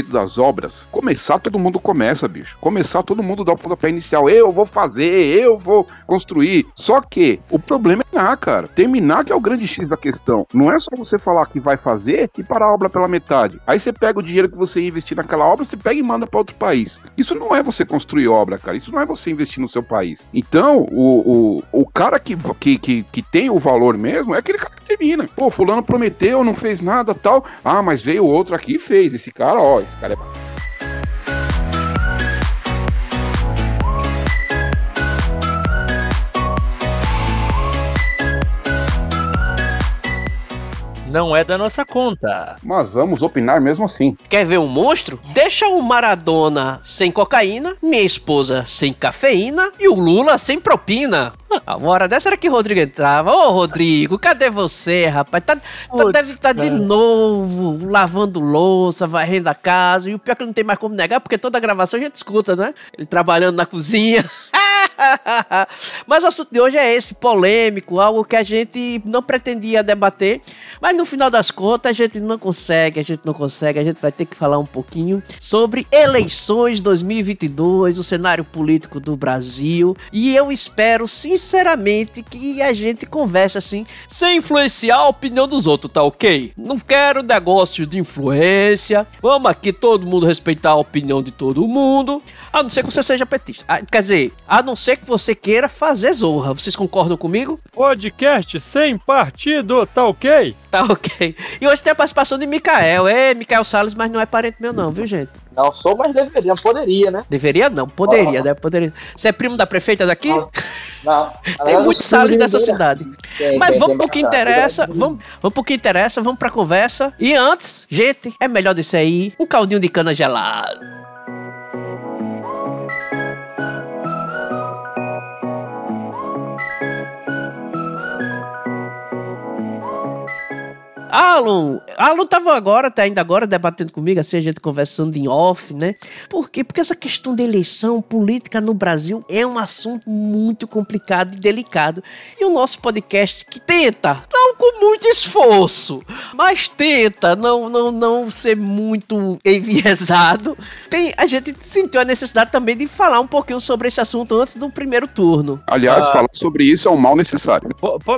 respeito das obras, começar todo mundo começa, bicho. Começar todo mundo dá o pontapé inicial. Eu vou fazer, eu vou construir. Só que o problema é terminar, cara. Terminar que é o grande X da questão. Não é só você falar que vai fazer e parar a obra pela metade. Aí você pega o dinheiro que você investir naquela obra, você pega e manda para outro país. Isso não é você construir obra, cara. Isso não é você investir no seu país. Então, o, o, o cara que, que, que, que tem o valor mesmo é aquele cara que termina. Pô, fulano prometeu, não fez nada tal. Ah, mas veio outro aqui e fez. Esse cara, ó, esse cara não é da nossa conta. Mas vamos opinar mesmo assim. Quer ver um monstro? Deixa o Maradona sem cocaína, minha esposa sem cafeína e o Lula sem propina. A hora dessa era que o Rodrigo entrava. Ô, Rodrigo, cadê você, rapaz? Tá, tá deve estar tá de novo lavando louça, varrendo a casa. E o pior é que não tem mais como negar, porque toda a gravação a gente escuta, né? Ele trabalhando na cozinha. mas o assunto de hoje é esse, polêmico, algo que a gente não pretendia debater, mas no final das contas a gente não consegue, a gente não consegue, a gente vai ter que falar um pouquinho sobre eleições 2022, o cenário político do Brasil, e eu espero sinceramente que a gente converse assim, sem influenciar a opinião dos outros, tá ok? Não quero negócio de influência, vamos aqui todo mundo respeitar a opinião de todo mundo, a não ser que você seja petista. Ah, quer dizer, a não ser que você queira fazer zorra. Vocês concordam comigo? Podcast sem partido, tá ok? Tá ok. E hoje tem a participação de Mikael. É, Mikael Salles, mas não é parente meu não, viu, gente? Não sou, mas deveria, poderia, né? Deveria não, poderia, né? Poderia. Você é primo da prefeita daqui? Não. não. Tem muitos Salles nessa cidade. Mas vamos tem pro que interessa, vamos, vamos pro que interessa, vamos pra conversa. E antes, gente, é melhor descer aí um caldinho de cana gelado. Alan, Alan tava agora, tá ainda agora debatendo comigo, assim, a gente conversando em off, né? Por quê? Porque essa questão de eleição política no Brasil é um assunto muito complicado e delicado. E o nosso podcast que tenta, não com muito esforço, mas tenta não, não, não ser muito enviesado. Tem, a gente sentiu a necessidade também de falar um pouquinho sobre esse assunto antes do primeiro turno. Aliás, ah, falar sobre isso é um mal necessário.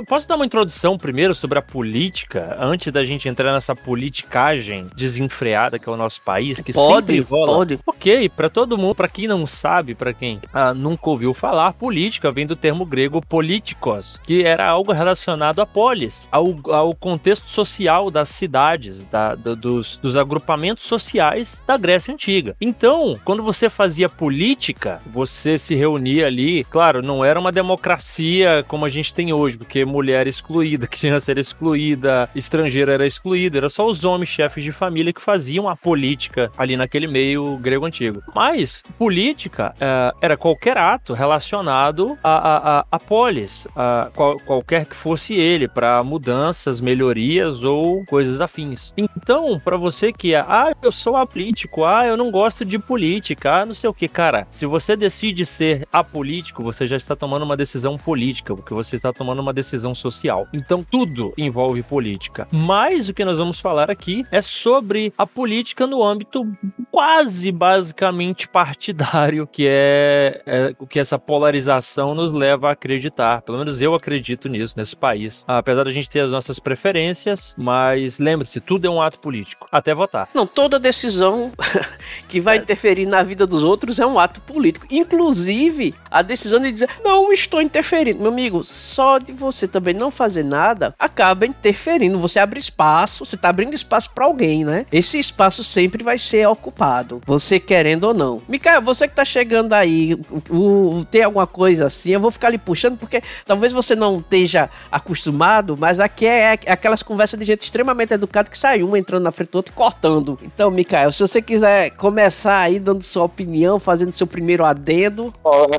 Posso dar uma introdução primeiro sobre a política, antes antes da gente entrar nessa politicagem desenfreada que é o nosso país, que pode, sempre rola. Pode. Ok, para todo mundo, para quem não sabe, para quem ah, nunca ouviu falar, política vem do termo grego politikos, que era algo relacionado a polis, ao, ao contexto social das cidades, da, do, dos, dos agrupamentos sociais da Grécia Antiga. Então, quando você fazia política, você se reunia ali, claro, não era uma democracia como a gente tem hoje, porque mulher excluída, que tinha a ser excluída, era excluído, era só os homens chefes de família que faziam a política ali naquele meio grego antigo. Mas política uh, era qualquer ato relacionado a, a, a polis, a qual, qualquer que fosse ele, para mudanças, melhorias ou coisas afins. Então, para você que é, ah, eu sou apolítico, ah, eu não gosto de política, ah, não sei o que, cara, se você decide ser apolítico, você já está tomando uma decisão política, porque você está tomando uma decisão social. Então, tudo envolve política. Mas o que nós vamos falar aqui é sobre a política no âmbito quase basicamente partidário, que é, é o que essa polarização nos leva a acreditar. Pelo menos eu acredito nisso, nesse país. Apesar da gente ter as nossas preferências, mas lembre-se, tudo é um ato político, até votar. Não, toda decisão que vai é. interferir na vida dos outros é um ato político. Inclusive, a decisão de dizer, não estou interferindo. Meu amigo, só de você também não fazer nada, acaba interferindo. Você abre espaço, você tá abrindo espaço para alguém, né? Esse espaço sempre vai ser ocupado, você querendo ou não. Micael, você que tá chegando aí, o, o, tem alguma coisa assim, eu vou ficar ali puxando porque talvez você não esteja acostumado, mas aqui é, é aquelas conversas de gente extremamente educada que sai um entrando na frente do outro e cortando. Então, Micael, se você quiser começar aí dando sua opinião, fazendo seu primeiro adendo.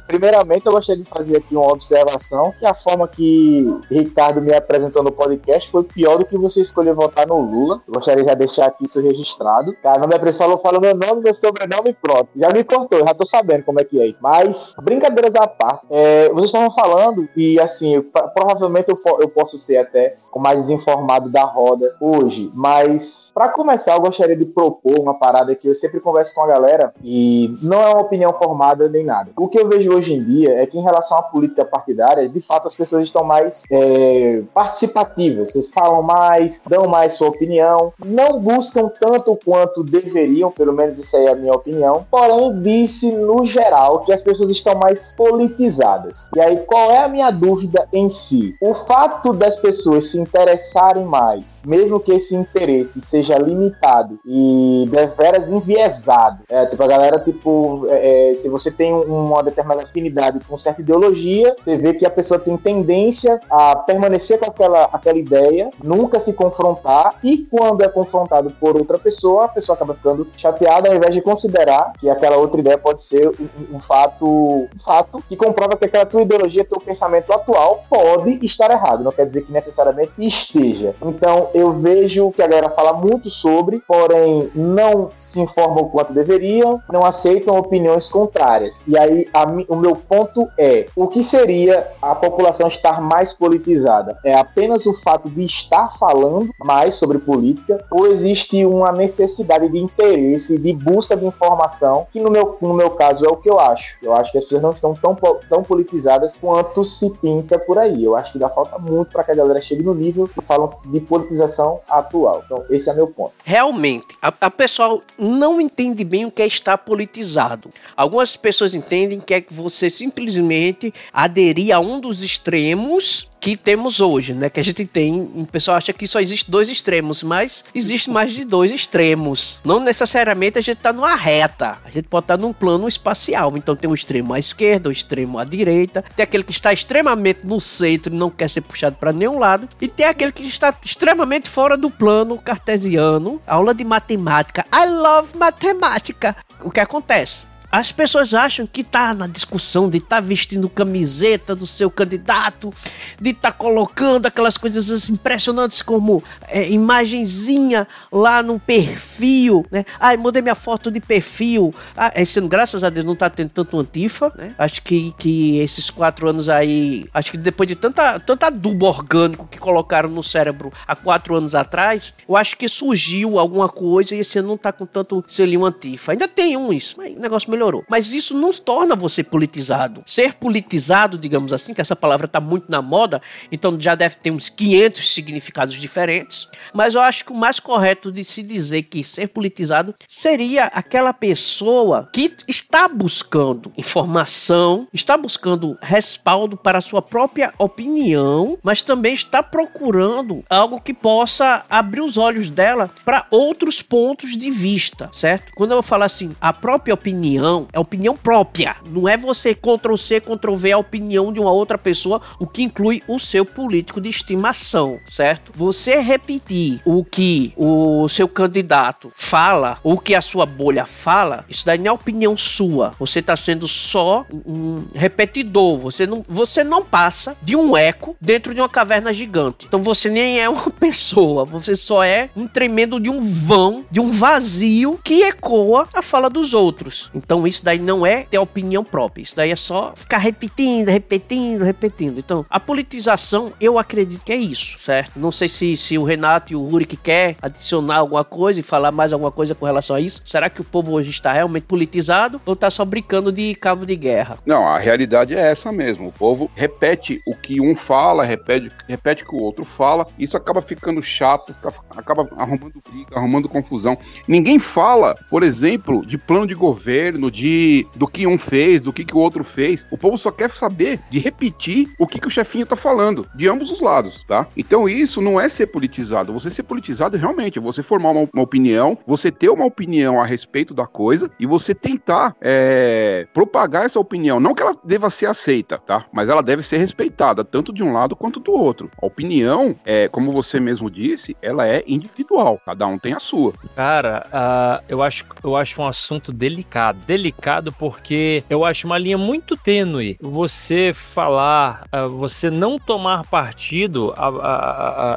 primeiramente, eu gostaria de fazer aqui uma observação que a forma que Ricardo me apresentou no podcast foi pior do que você escolhi votar no Lula. Eu gostaria de já deixar aqui isso registrado. Cara, não me falou, falou meu nome, meu sobrenome e pronto. Já me cortou, já tô sabendo como é que é. Mas, brincadeiras à parte, é, vocês estavam falando, e assim, eu, provavelmente eu, eu posso ser até o mais desinformado da roda hoje, mas para começar, eu gostaria de propor uma parada que eu sempre converso com a galera e não é uma opinião formada nem nada. O que eu vejo hoje em dia é que, em relação à política partidária, de fato as pessoas estão mais é, participativas, vocês falam mais, dão mais sua opinião, não buscam tanto quanto deveriam, pelo menos isso aí é a minha opinião. Porém, disse no geral que as pessoas estão mais politizadas. E aí, qual é a minha dúvida em si? O fato das pessoas se interessarem mais, mesmo que esse interesse seja limitado e deveras enviesado, é, tipo, a galera, tipo, é, é se você tem uma determinada afinidade com certa ideologia, você vê que a pessoa tem tendência a permanecer com aquela, aquela ideia, nunca se confrontar, e quando é confrontado por outra pessoa, a pessoa acaba ficando chateada ao invés de considerar que aquela outra ideia pode ser um, um fato, um fato que comprova que aquela tua ideologia, teu pensamento atual pode estar errado, não quer dizer que necessariamente esteja. Então eu vejo que a galera fala muito sobre, porém não se informam o quanto deveriam, não aceitam opiniões contrárias. E aí a, o meu ponto é: o que seria a população estar mais politizada? É apenas o fato de estar falando mais sobre política ou existe uma necessidade de interesse, de busca de informação, que no meu, no meu caso é o que eu acho. Eu acho que as pessoas não estão tão, tão politizadas quanto se pinta por aí. Eu acho que dá falta muito para que a galera chegue no nível que falam de politização atual. Então, esse é meu ponto. Realmente, a, a pessoal não entende bem o que é estar politizado. Algumas pessoas entendem que é que você simplesmente aderir a um dos extremos que temos hoje, né? Que a gente tem, o pessoal acha que só existe dois extremos, mas existe mais de dois extremos. Não necessariamente a gente tá numa reta, a gente pode estar tá num plano espacial. Então tem o extremo à esquerda, o extremo à direita, tem aquele que está extremamente no centro e não quer ser puxado para nenhum lado, e tem aquele que está extremamente fora do plano cartesiano. Aula de matemática. I love matemática. O que acontece? As pessoas acham que tá na discussão de tá vestindo camiseta do seu candidato, de tá colocando aquelas coisas impressionantes como é, imagenzinha lá no perfil, né? Ai, mudei minha foto de perfil. Ah, esse ano, graças a Deus, não tá tendo tanto antifa, né? Acho que, que esses quatro anos aí, acho que depois de tanta, tanta adubo orgânico que colocaram no cérebro há quatro anos atrás, eu acho que surgiu alguma coisa e esse ano não tá com tanto selinho antifa. Ainda tem uns, mas o negócio melhorou melhorou. Mas isso não torna você politizado. Ser politizado, digamos assim, que essa palavra está muito na moda, então já deve ter uns 500 significados diferentes. Mas eu acho que o mais correto de se dizer que ser politizado seria aquela pessoa que está buscando informação, está buscando respaldo para a sua própria opinião, mas também está procurando algo que possa abrir os olhos dela para outros pontos de vista, certo? Quando eu falo assim, a própria opinião opinião, é opinião própria. Não é você Ctrl C, Ctrl V a opinião de uma outra pessoa, o que inclui o seu político de estimação, certo? Você repetir o que o seu candidato fala, o que a sua bolha fala, isso daí não é opinião sua. Você está sendo só um repetidor. Você não, você não passa de um eco dentro de uma caverna gigante. Então você nem é uma pessoa, você só é um tremendo de um vão, de um vazio que ecoa a fala dos outros. Então então isso daí não é ter opinião própria. Isso daí é só ficar repetindo, repetindo, repetindo. Então, a politização, eu acredito que é isso, certo? Não sei se, se o Renato e o Rurik quer adicionar alguma coisa e falar mais alguma coisa com relação a isso. Será que o povo hoje está realmente politizado ou está só brincando de cabo de guerra? Não, a realidade é essa mesmo. O povo repete o que um fala, repete, repete o que o outro fala. Isso acaba ficando chato, acaba arrumando briga, arrumando confusão. Ninguém fala, por exemplo, de plano de governo, de do que um fez, do que, que o outro fez. O povo só quer saber de repetir o que, que o chefinho tá falando, de ambos os lados, tá? Então isso não é ser politizado. Você ser politizado realmente é você formar uma, uma opinião, você ter uma opinião a respeito da coisa e você tentar é, propagar essa opinião. Não que ela deva ser aceita, tá? Mas ela deve ser respeitada, tanto de um lado quanto do outro. A opinião, é, como você mesmo disse, ela é individual. Cada um tem a sua. Cara, uh, eu, acho, eu acho um assunto delicado delicado porque eu acho uma linha muito tênue você falar, uh, você não tomar partido,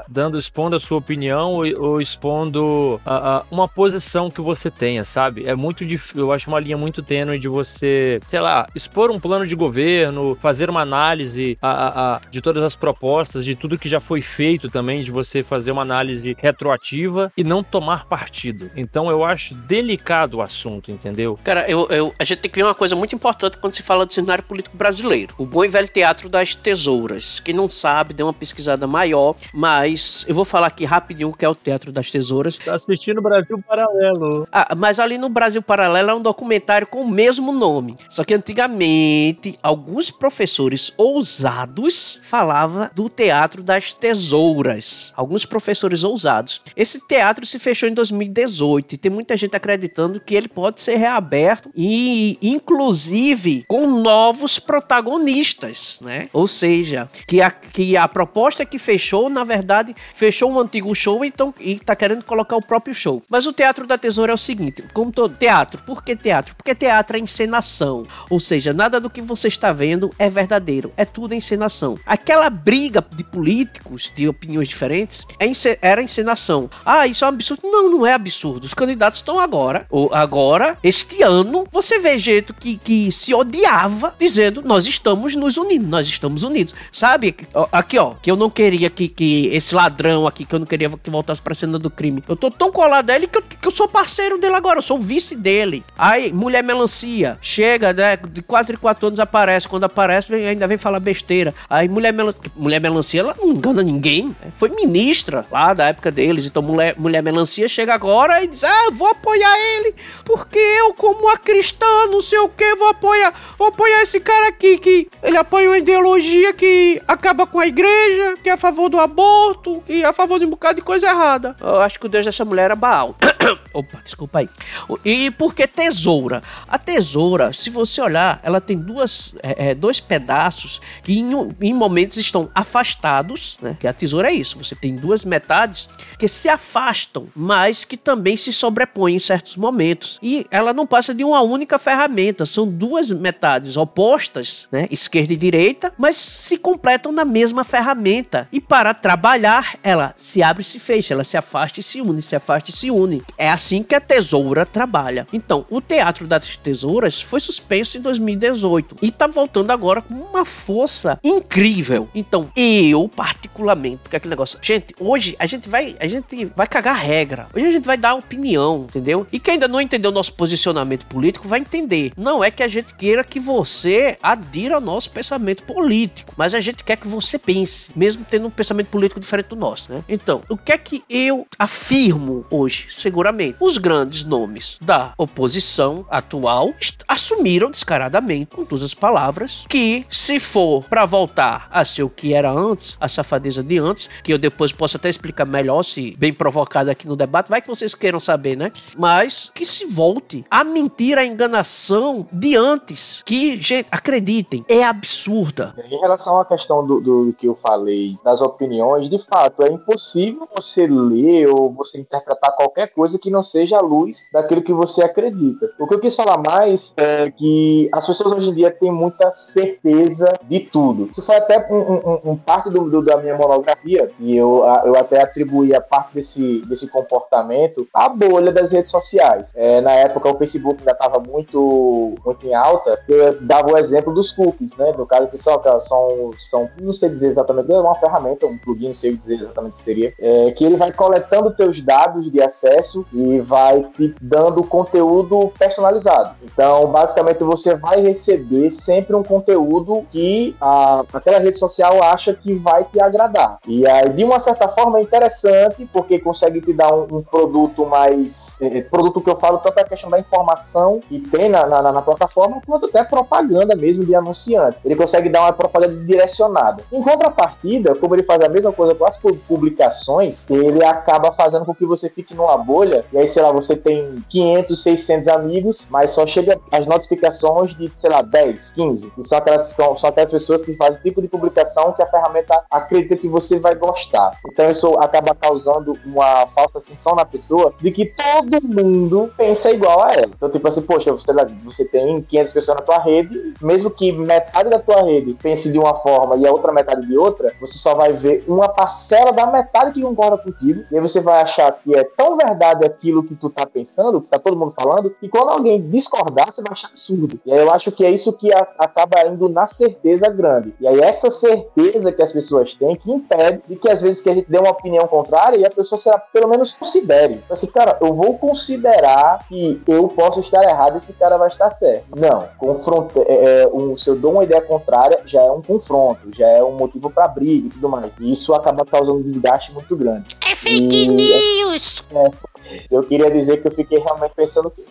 dando, expondo a sua opinião ou, ou expondo uma posição que você tenha, sabe? É muito difícil, eu acho uma linha muito tênue de você, sei lá, expor um plano de governo, fazer uma análise de todas as propostas, de tudo que já foi feito também, de você fazer uma análise retroativa e não tomar partido. Então eu acho delicado o assunto, entendeu? Cara, eu, eu, a gente tem que ver uma coisa muito importante quando se fala do cenário político brasileiro. O bom e velho teatro das tesouras. Quem não sabe, dê uma pesquisada maior, mas eu vou falar aqui rapidinho o que é o Teatro das Tesouras. Tá assistindo Brasil Paralelo. Ah, mas ali no Brasil Paralelo é um documentário com o mesmo nome. Só que antigamente, alguns professores ousados falavam do Teatro das Tesouras. Alguns professores ousados. Esse teatro se fechou em 2018 e tem muita gente acreditando que ele pode ser reaberto e, inclusive, com novos protagonistas, né? Ou seja, que a, que a proposta que fechou, na verdade, fechou um antigo show então, e tá querendo colocar o próprio show. Mas o Teatro da Tesoura é o seguinte, como todo teatro, por que teatro? Porque teatro é encenação. Ou seja, nada do que você está vendo é verdadeiro, é tudo encenação. Aquela briga de políticos de opiniões diferentes é era encenação. Ah, isso é um absurdo. Não, não é absurdo. Os candidatos estão agora, ou agora, este ano, você vê jeito que, que se odiava dizendo nós estamos nos unindo, nós estamos unidos. Sabe? Aqui, ó, que eu não queria que, que esse ladrão aqui, que eu não queria que voltasse pra cena do crime. Eu tô tão colado a ele que eu, que eu sou parceiro dele agora, eu sou vice dele. Aí, mulher melancia, chega, né? De 4 em 4 anos aparece. Quando aparece, vem, ainda vem falar besteira. Aí, mulher melancia, mulher melancia, ela não engana ninguém. Né? Foi ministra lá da época deles. Então, mulher, mulher melancia chega agora e diz: Ah, vou apoiar ele, porque eu, como uma cristã, não sei o que, vou apoiar, vou apoiar esse cara aqui que ele apoia uma ideologia que acaba com a igreja, que é a favor do aborto, que é a favor de um bocado de coisa errada. Eu acho que o Deus dessa mulher era Baal. Opa, desculpa aí. E por que tesoura? A tesoura, se você olhar, ela tem duas, é, é, dois pedaços que em, em, momentos estão afastados, né? Que a tesoura é isso. Você tem duas metades que se afastam, mas que também se sobrepõem em certos momentos. E ela não passa de uma única ferramenta. São duas metades opostas, né? Esquerda e direita, mas se completam na mesma ferramenta. E para trabalhar, ela se abre e se fecha, ela se afasta e se une, se afasta e se une. É assim que a tesoura trabalha. Então, o Teatro das Tesouras foi suspenso em 2018 e tá voltando agora com uma força incrível. Então, eu particularmente, porque aquele negócio, gente, hoje a gente vai, a gente vai cagar regra. Hoje a gente vai dar opinião, entendeu? E quem ainda não entendeu nosso posicionamento político vai entender. Não é que a gente queira que você adira ao nosso pensamento político, mas a gente quer que você pense, mesmo tendo um pensamento político diferente do nosso, né? Então, o que é que eu afirmo hoje, seguramente? Os grandes nomes da oposição atual assumiram descaradamente, com todas as palavras, que se for para voltar a ser o que era antes, a safadeza de antes, que eu depois posso até explicar melhor, se bem provocado aqui no debate, vai que vocês queiram saber, né? Mas que se volte a mentir, a enganação de antes, que, gente, acreditem, é absurda. Em relação à questão do, do que eu falei, das opiniões, de fato, é impossível você ler ou você interpretar qualquer coisa que não seja a luz daquilo que você acredita. O que eu quis falar mais é que as pessoas hoje em dia têm muita certeza de tudo. Isso foi até um, um, um parte do, do, da minha monografia, e eu, eu até atribuí a parte desse, desse comportamento à bolha das redes sociais. É, na época, o Facebook ainda estava muito, muito em alta, eu dava o exemplo dos cookies, né? No caso que são, são, são não sei dizer exatamente, é uma ferramenta, um plugin, não sei dizer exatamente o que seria, é, que ele vai coletando teus dados de acesso e vai te dando conteúdo personalizado. Então, basicamente, você vai receber sempre um conteúdo que a, aquela rede social acha que vai te agradar. E aí, de uma certa forma, é interessante, porque consegue te dar um, um produto mais. É, produto que eu falo tanto é a questão da informação que tem na, na, na plataforma, quanto até propaganda mesmo de anunciante. Ele consegue dar uma propaganda direcionada. Em contrapartida, como ele faz a mesma coisa com as publicações, ele acaba fazendo com que você fique numa bolha, e aí, sei lá, você tem 500, 600 amigos, mas só chega as notificações de, sei lá, 10, 15. E são aquelas, são, são aquelas pessoas que fazem tipo de publicação que a ferramenta acredita que você vai gostar. Então isso acaba causando uma falsa sensação na pessoa de que todo mundo pensa igual a ela. Então, tipo assim, poxa, você, você tem 500 pessoas na tua rede, mesmo que metade da tua rede pense de uma forma e a outra metade de outra, você só vai ver uma parcela da metade que concorda contigo, e aí você vai achar que é tão verdade aquilo que tu tá pensando, que tá todo mundo falando, e quando alguém discordar, você vai achar absurdo. E aí eu acho que é isso que a, acaba indo na certeza grande. E aí essa certeza que as pessoas têm que impede de que às vezes que a gente dê uma opinião contrária e a pessoa será, pelo menos considere. Então, assim, cara, eu vou considerar que eu posso estar errado e esse cara vai estar certo. Não, confronto, é, é, um, se eu dou uma ideia contrária, já é um confronto, já é um motivo para briga e tudo mais. E isso acaba causando um desgaste muito grande. É fake e, news! É, eu queria dizer que eu fiquei realmente pensando que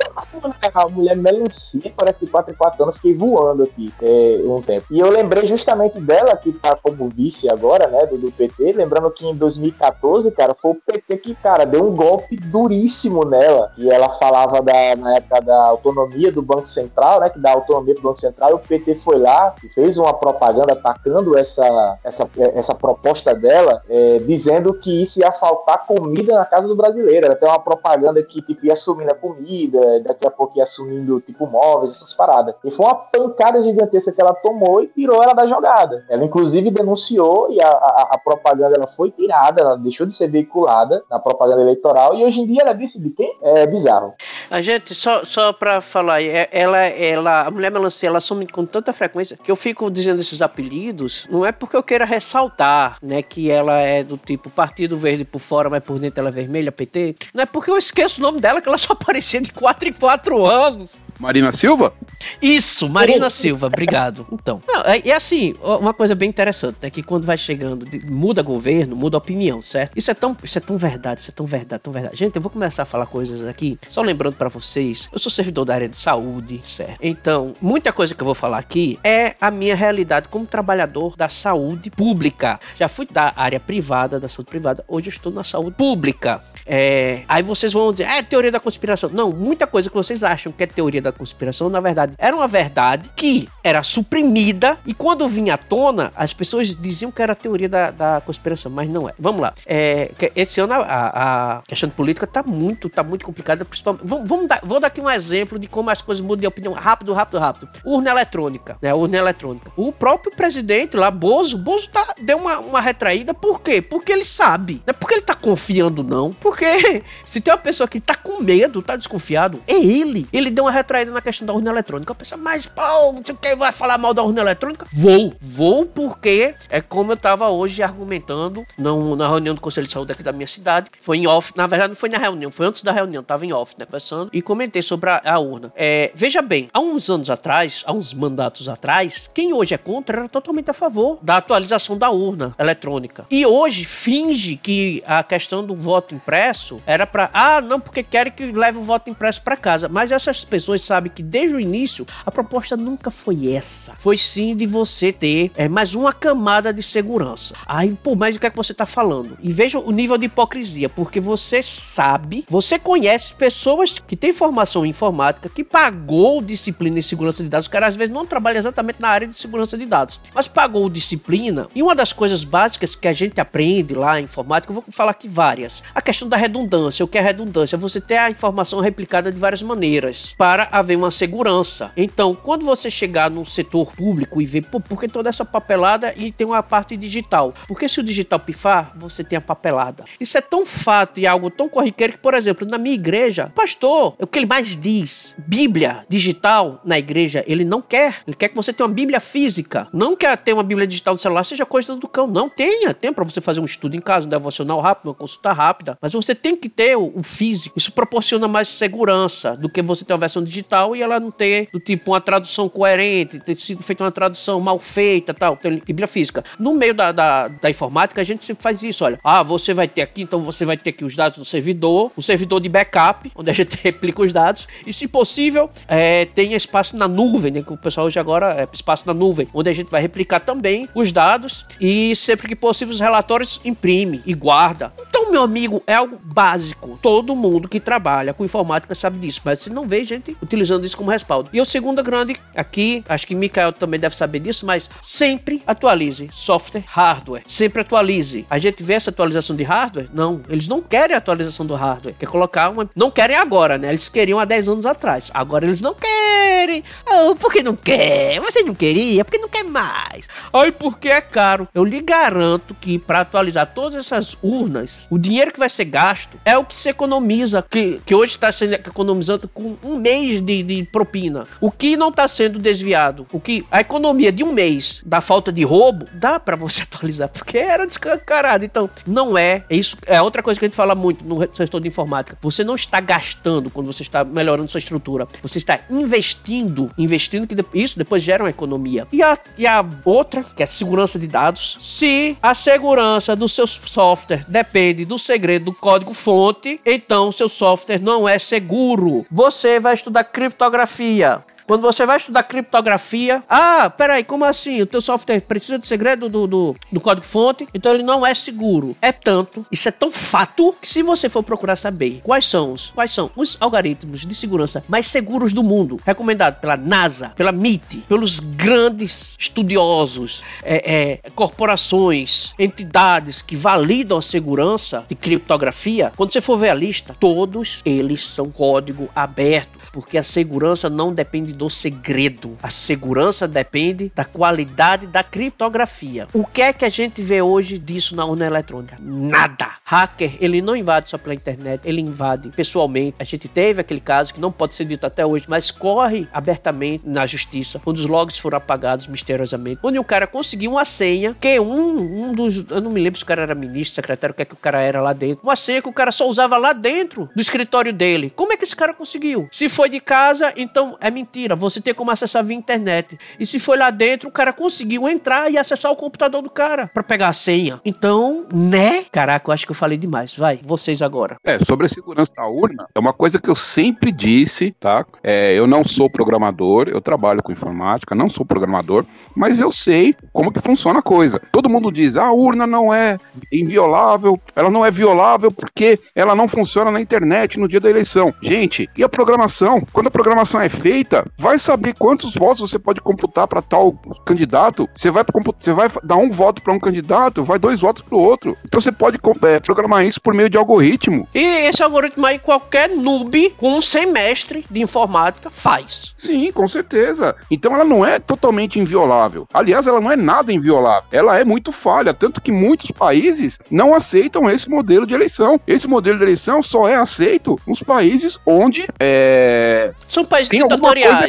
a mulher melancia parece que 4 em 4 anos fiquei voando aqui é, um tempo. E eu lembrei justamente dela, que tá como vice agora, né, do, do, PT, lembrando que em 2014, cara, foi o PT que, cara, deu um golpe duríssimo nela. E ela falava da, na época da autonomia do Banco Central, né, que dá autonomia do Banco Central, e o PT foi lá e fez uma propaganda atacando essa, essa, essa proposta dela, é, dizendo que isso ia faltar comida na casa do brasileiro. Ela tem uma propaganda que tipo, ia assumindo a comida, daqui a pouco ia assumindo tipo móveis, essas paradas. E foi uma pancada gigantesca que ela tomou e tirou ela da jogada. Ela inclusive denunciou e a, a, a propaganda ela foi tirada, ela deixou de ser veiculada na propaganda eleitoral e hoje em dia ela disse de quem? É bizarro. A gente, só, só pra falar, é, ela, ela, a mulher melancia, ela assume com tanta frequência que eu fico dizendo esses apelidos, não é porque eu queira ressaltar, né, que ela é do tipo Partido Verde por fora, mas por dentro ela é vermelha, PT. Não é porque eu esqueço o nome dela, que ela só aparecia de 4 em 4 anos. Marina Silva? Isso, Marina Silva, obrigado. Então, é, é, assim, uma coisa bem interessante, é que quando vai chegando, muda governo, muda opinião, certo? Isso é tão, isso é tão verdade, isso é tão verdade, tão verdade. Gente, eu vou começar a falar coisas aqui, só lembrando para vocês, eu sou servidor da área de saúde, certo? Então, muita coisa que eu vou falar aqui é a minha realidade como trabalhador da saúde pública. Já fui da área privada, da saúde privada, hoje eu estou na saúde pública. É, aí vocês vão dizer, é teoria da conspiração. Não, muita coisa que vocês acham que é teoria da conspiração, na verdade, era uma verdade que era suprimida e quando vinha à tona, as pessoas diziam que era teoria da, da conspiração, mas não é. Vamos lá. É, esse ano a, a questão política tá muito, tá muito complicada, principalmente. Vamos, vamos dar, vou dar aqui um exemplo de como as coisas mudam de opinião rápido, rápido, rápido. Urna eletrônica, né? Urna eletrônica. O próprio presidente lá, Bozo, Bozo tá, deu uma, uma retraída, por quê? Porque ele sabe. Não é porque ele tá confiando, não. Porque se tem uma pessoa que tá com medo, tá desconfiado, é ele. Ele deu uma retraída na questão da urna eletrônica. Eu penso, mas, pô, não vai falar mal da urna eletrônica? Vou. Vou porque é como eu tava hoje argumentando no, na reunião do Conselho de Saúde aqui da minha cidade. Foi em off, na verdade não foi na reunião, foi antes da reunião, tava em off, né, conversando, e comentei sobre a, a urna. É, veja bem, há uns anos atrás, há uns mandatos atrás, quem hoje é contra era totalmente a favor da atualização da urna eletrônica. E hoje finge que a questão do voto impresso era para ah, não, porque querem que leve o voto impresso para casa. Mas essas pessoas sabem que desde o início a proposta nunca foi essa. Foi sim de você ter é, mais uma camada de segurança. Aí, pô, mas o que é que você tá falando? E veja o nível de hipocrisia, porque você sabe, você conhece pessoas que têm formação em informática, que pagou disciplina em segurança de dados. O cara às vezes não trabalha exatamente na área de segurança de dados, mas pagou disciplina. E uma das coisas básicas que a gente aprende lá em informática, eu vou falar aqui várias. A questão da redundância. O que é redundância? Você ter a informação replicada de várias maneiras para haver uma segurança. Então, quando você chegar num setor público e ver, pô, por que toda essa papelada e tem uma parte digital? Porque se o digital pifar, você tem a papelada. Isso é tão fato e algo tão corriqueiro que, por exemplo, na minha igreja, pastor, é o que ele mais diz, Bíblia digital na igreja, ele não quer. Ele quer que você tenha uma Bíblia física. Não quer ter uma Bíblia digital no celular, seja coisa do cão. Não tenha. Tem para você fazer um estudo em casa, um devocional rápido, uma consulta rápida. Mas você tem que ter o, o físico. Isso proporciona mais segurança do que você ter uma versão digital e ela não ter do tipo uma tradução coerente, ter sido feita uma tradução mal feita tal. Tem Bíblia física. No meio da, da, da informática, a gente sempre faz isso. Olha, ah, você vai ter aqui, então você vai ter aqui os dados do servidor, o servidor de backup, onde a gente replica os dados, e se possível, é, tenha espaço na nuvem, né? Que o pessoal hoje agora é espaço na nuvem, onde a gente vai replicar também os dados e sempre que possível os relatórios imprime e guarda. Então, meu amigo, é algo básico. Todo mundo que trabalha com informática sabe disso, mas você não vê gente utilizando isso como respaldo. E o segundo grande aqui, acho que Mikael também deve saber disso, mas sempre atualize software, hardware. Sempre atualize. A gente vê essa atualização de hardware? Não, eles não querem a atualização do hardware. Quer colocar uma. Não querem agora, né? Eles queriam há 10 anos atrás. Agora eles não querem. Oh, por que não quer? Você não queria? Por que não quer mais? Ai, porque é caro. Eu lhe garanto que para atualizar todas essas urnas, o dinheiro que vai ser gasto é o que se economiza, que, que hoje está sendo economizando com um mês de, de propina. O que não está sendo desviado, o que a economia de um mês da falta de roubo, dá para você atualizar, porque era descancarado. Então, não é. Isso é outra coisa que a gente fala muito no setor de informática. Você não está gastando quando você está melhorando sua estrutura. Você está investindo, investindo que isso depois gera uma economia. E a, e a outra, que é a segurança de dados, se a segurança do seu software depende do segredo do código fonte, então seu software não é seguro. Você vai estudar criptografia. Quando você vai estudar criptografia, ah, peraí, como assim? O teu software precisa de segredo do, do, do código-fonte, então ele não é seguro. É tanto, isso é tão fato, que se você for procurar saber quais são os, quais são os algoritmos de segurança mais seguros do mundo, recomendado pela NASA, pela MIT, pelos grandes estudiosos, é, é, corporações, entidades que validam a segurança de criptografia, quando você for ver a lista, todos eles são código aberto, porque a segurança não depende do segredo. A segurança depende da qualidade da criptografia. O que é que a gente vê hoje disso na urna eletrônica? Nada. Hacker, ele não invade só pela internet, ele invade pessoalmente. A gente teve aquele caso que não pode ser dito até hoje, mas corre abertamente na justiça, onde os logs foram apagados misteriosamente, onde o cara conseguiu uma senha que um, um dos, eu não me lembro se o cara era ministro, secretário, o que é que o cara era lá dentro, uma senha que o cara só usava lá dentro do escritório dele. Como é que esse cara conseguiu? Se foi de casa, então é mentira. Você tem como acessar via internet. E se foi lá dentro, o cara conseguiu entrar e acessar o computador do cara para pegar a senha. Então, né? Caraca, eu acho que eu falei demais. Vai, vocês agora. É, sobre a segurança da urna, é uma coisa que eu sempre disse, tá? É, eu não sou programador, eu trabalho com informática, não sou programador, mas eu sei como que funciona a coisa. Todo mundo diz, ah, a urna não é inviolável, ela não é violável porque ela não funciona na internet no dia da eleição. Gente, e a programação? Quando a programação é feita, vai saber quantos votos você pode computar para tal candidato. Você vai, você vai dar um voto para um candidato, vai dois votos para o outro. Então você pode é, programar isso por meio de algoritmo. E esse algoritmo aí, qualquer noob com um semestre de informática faz. Sim, com certeza. Então ela não é totalmente inviolável. Aliás, ela não é nada inviolável. Ela é muito falha, tanto que muitos países não aceitam esse modelo de eleição. Esse modelo de eleição só é aceito nos países onde é... são países tem ditatoriais.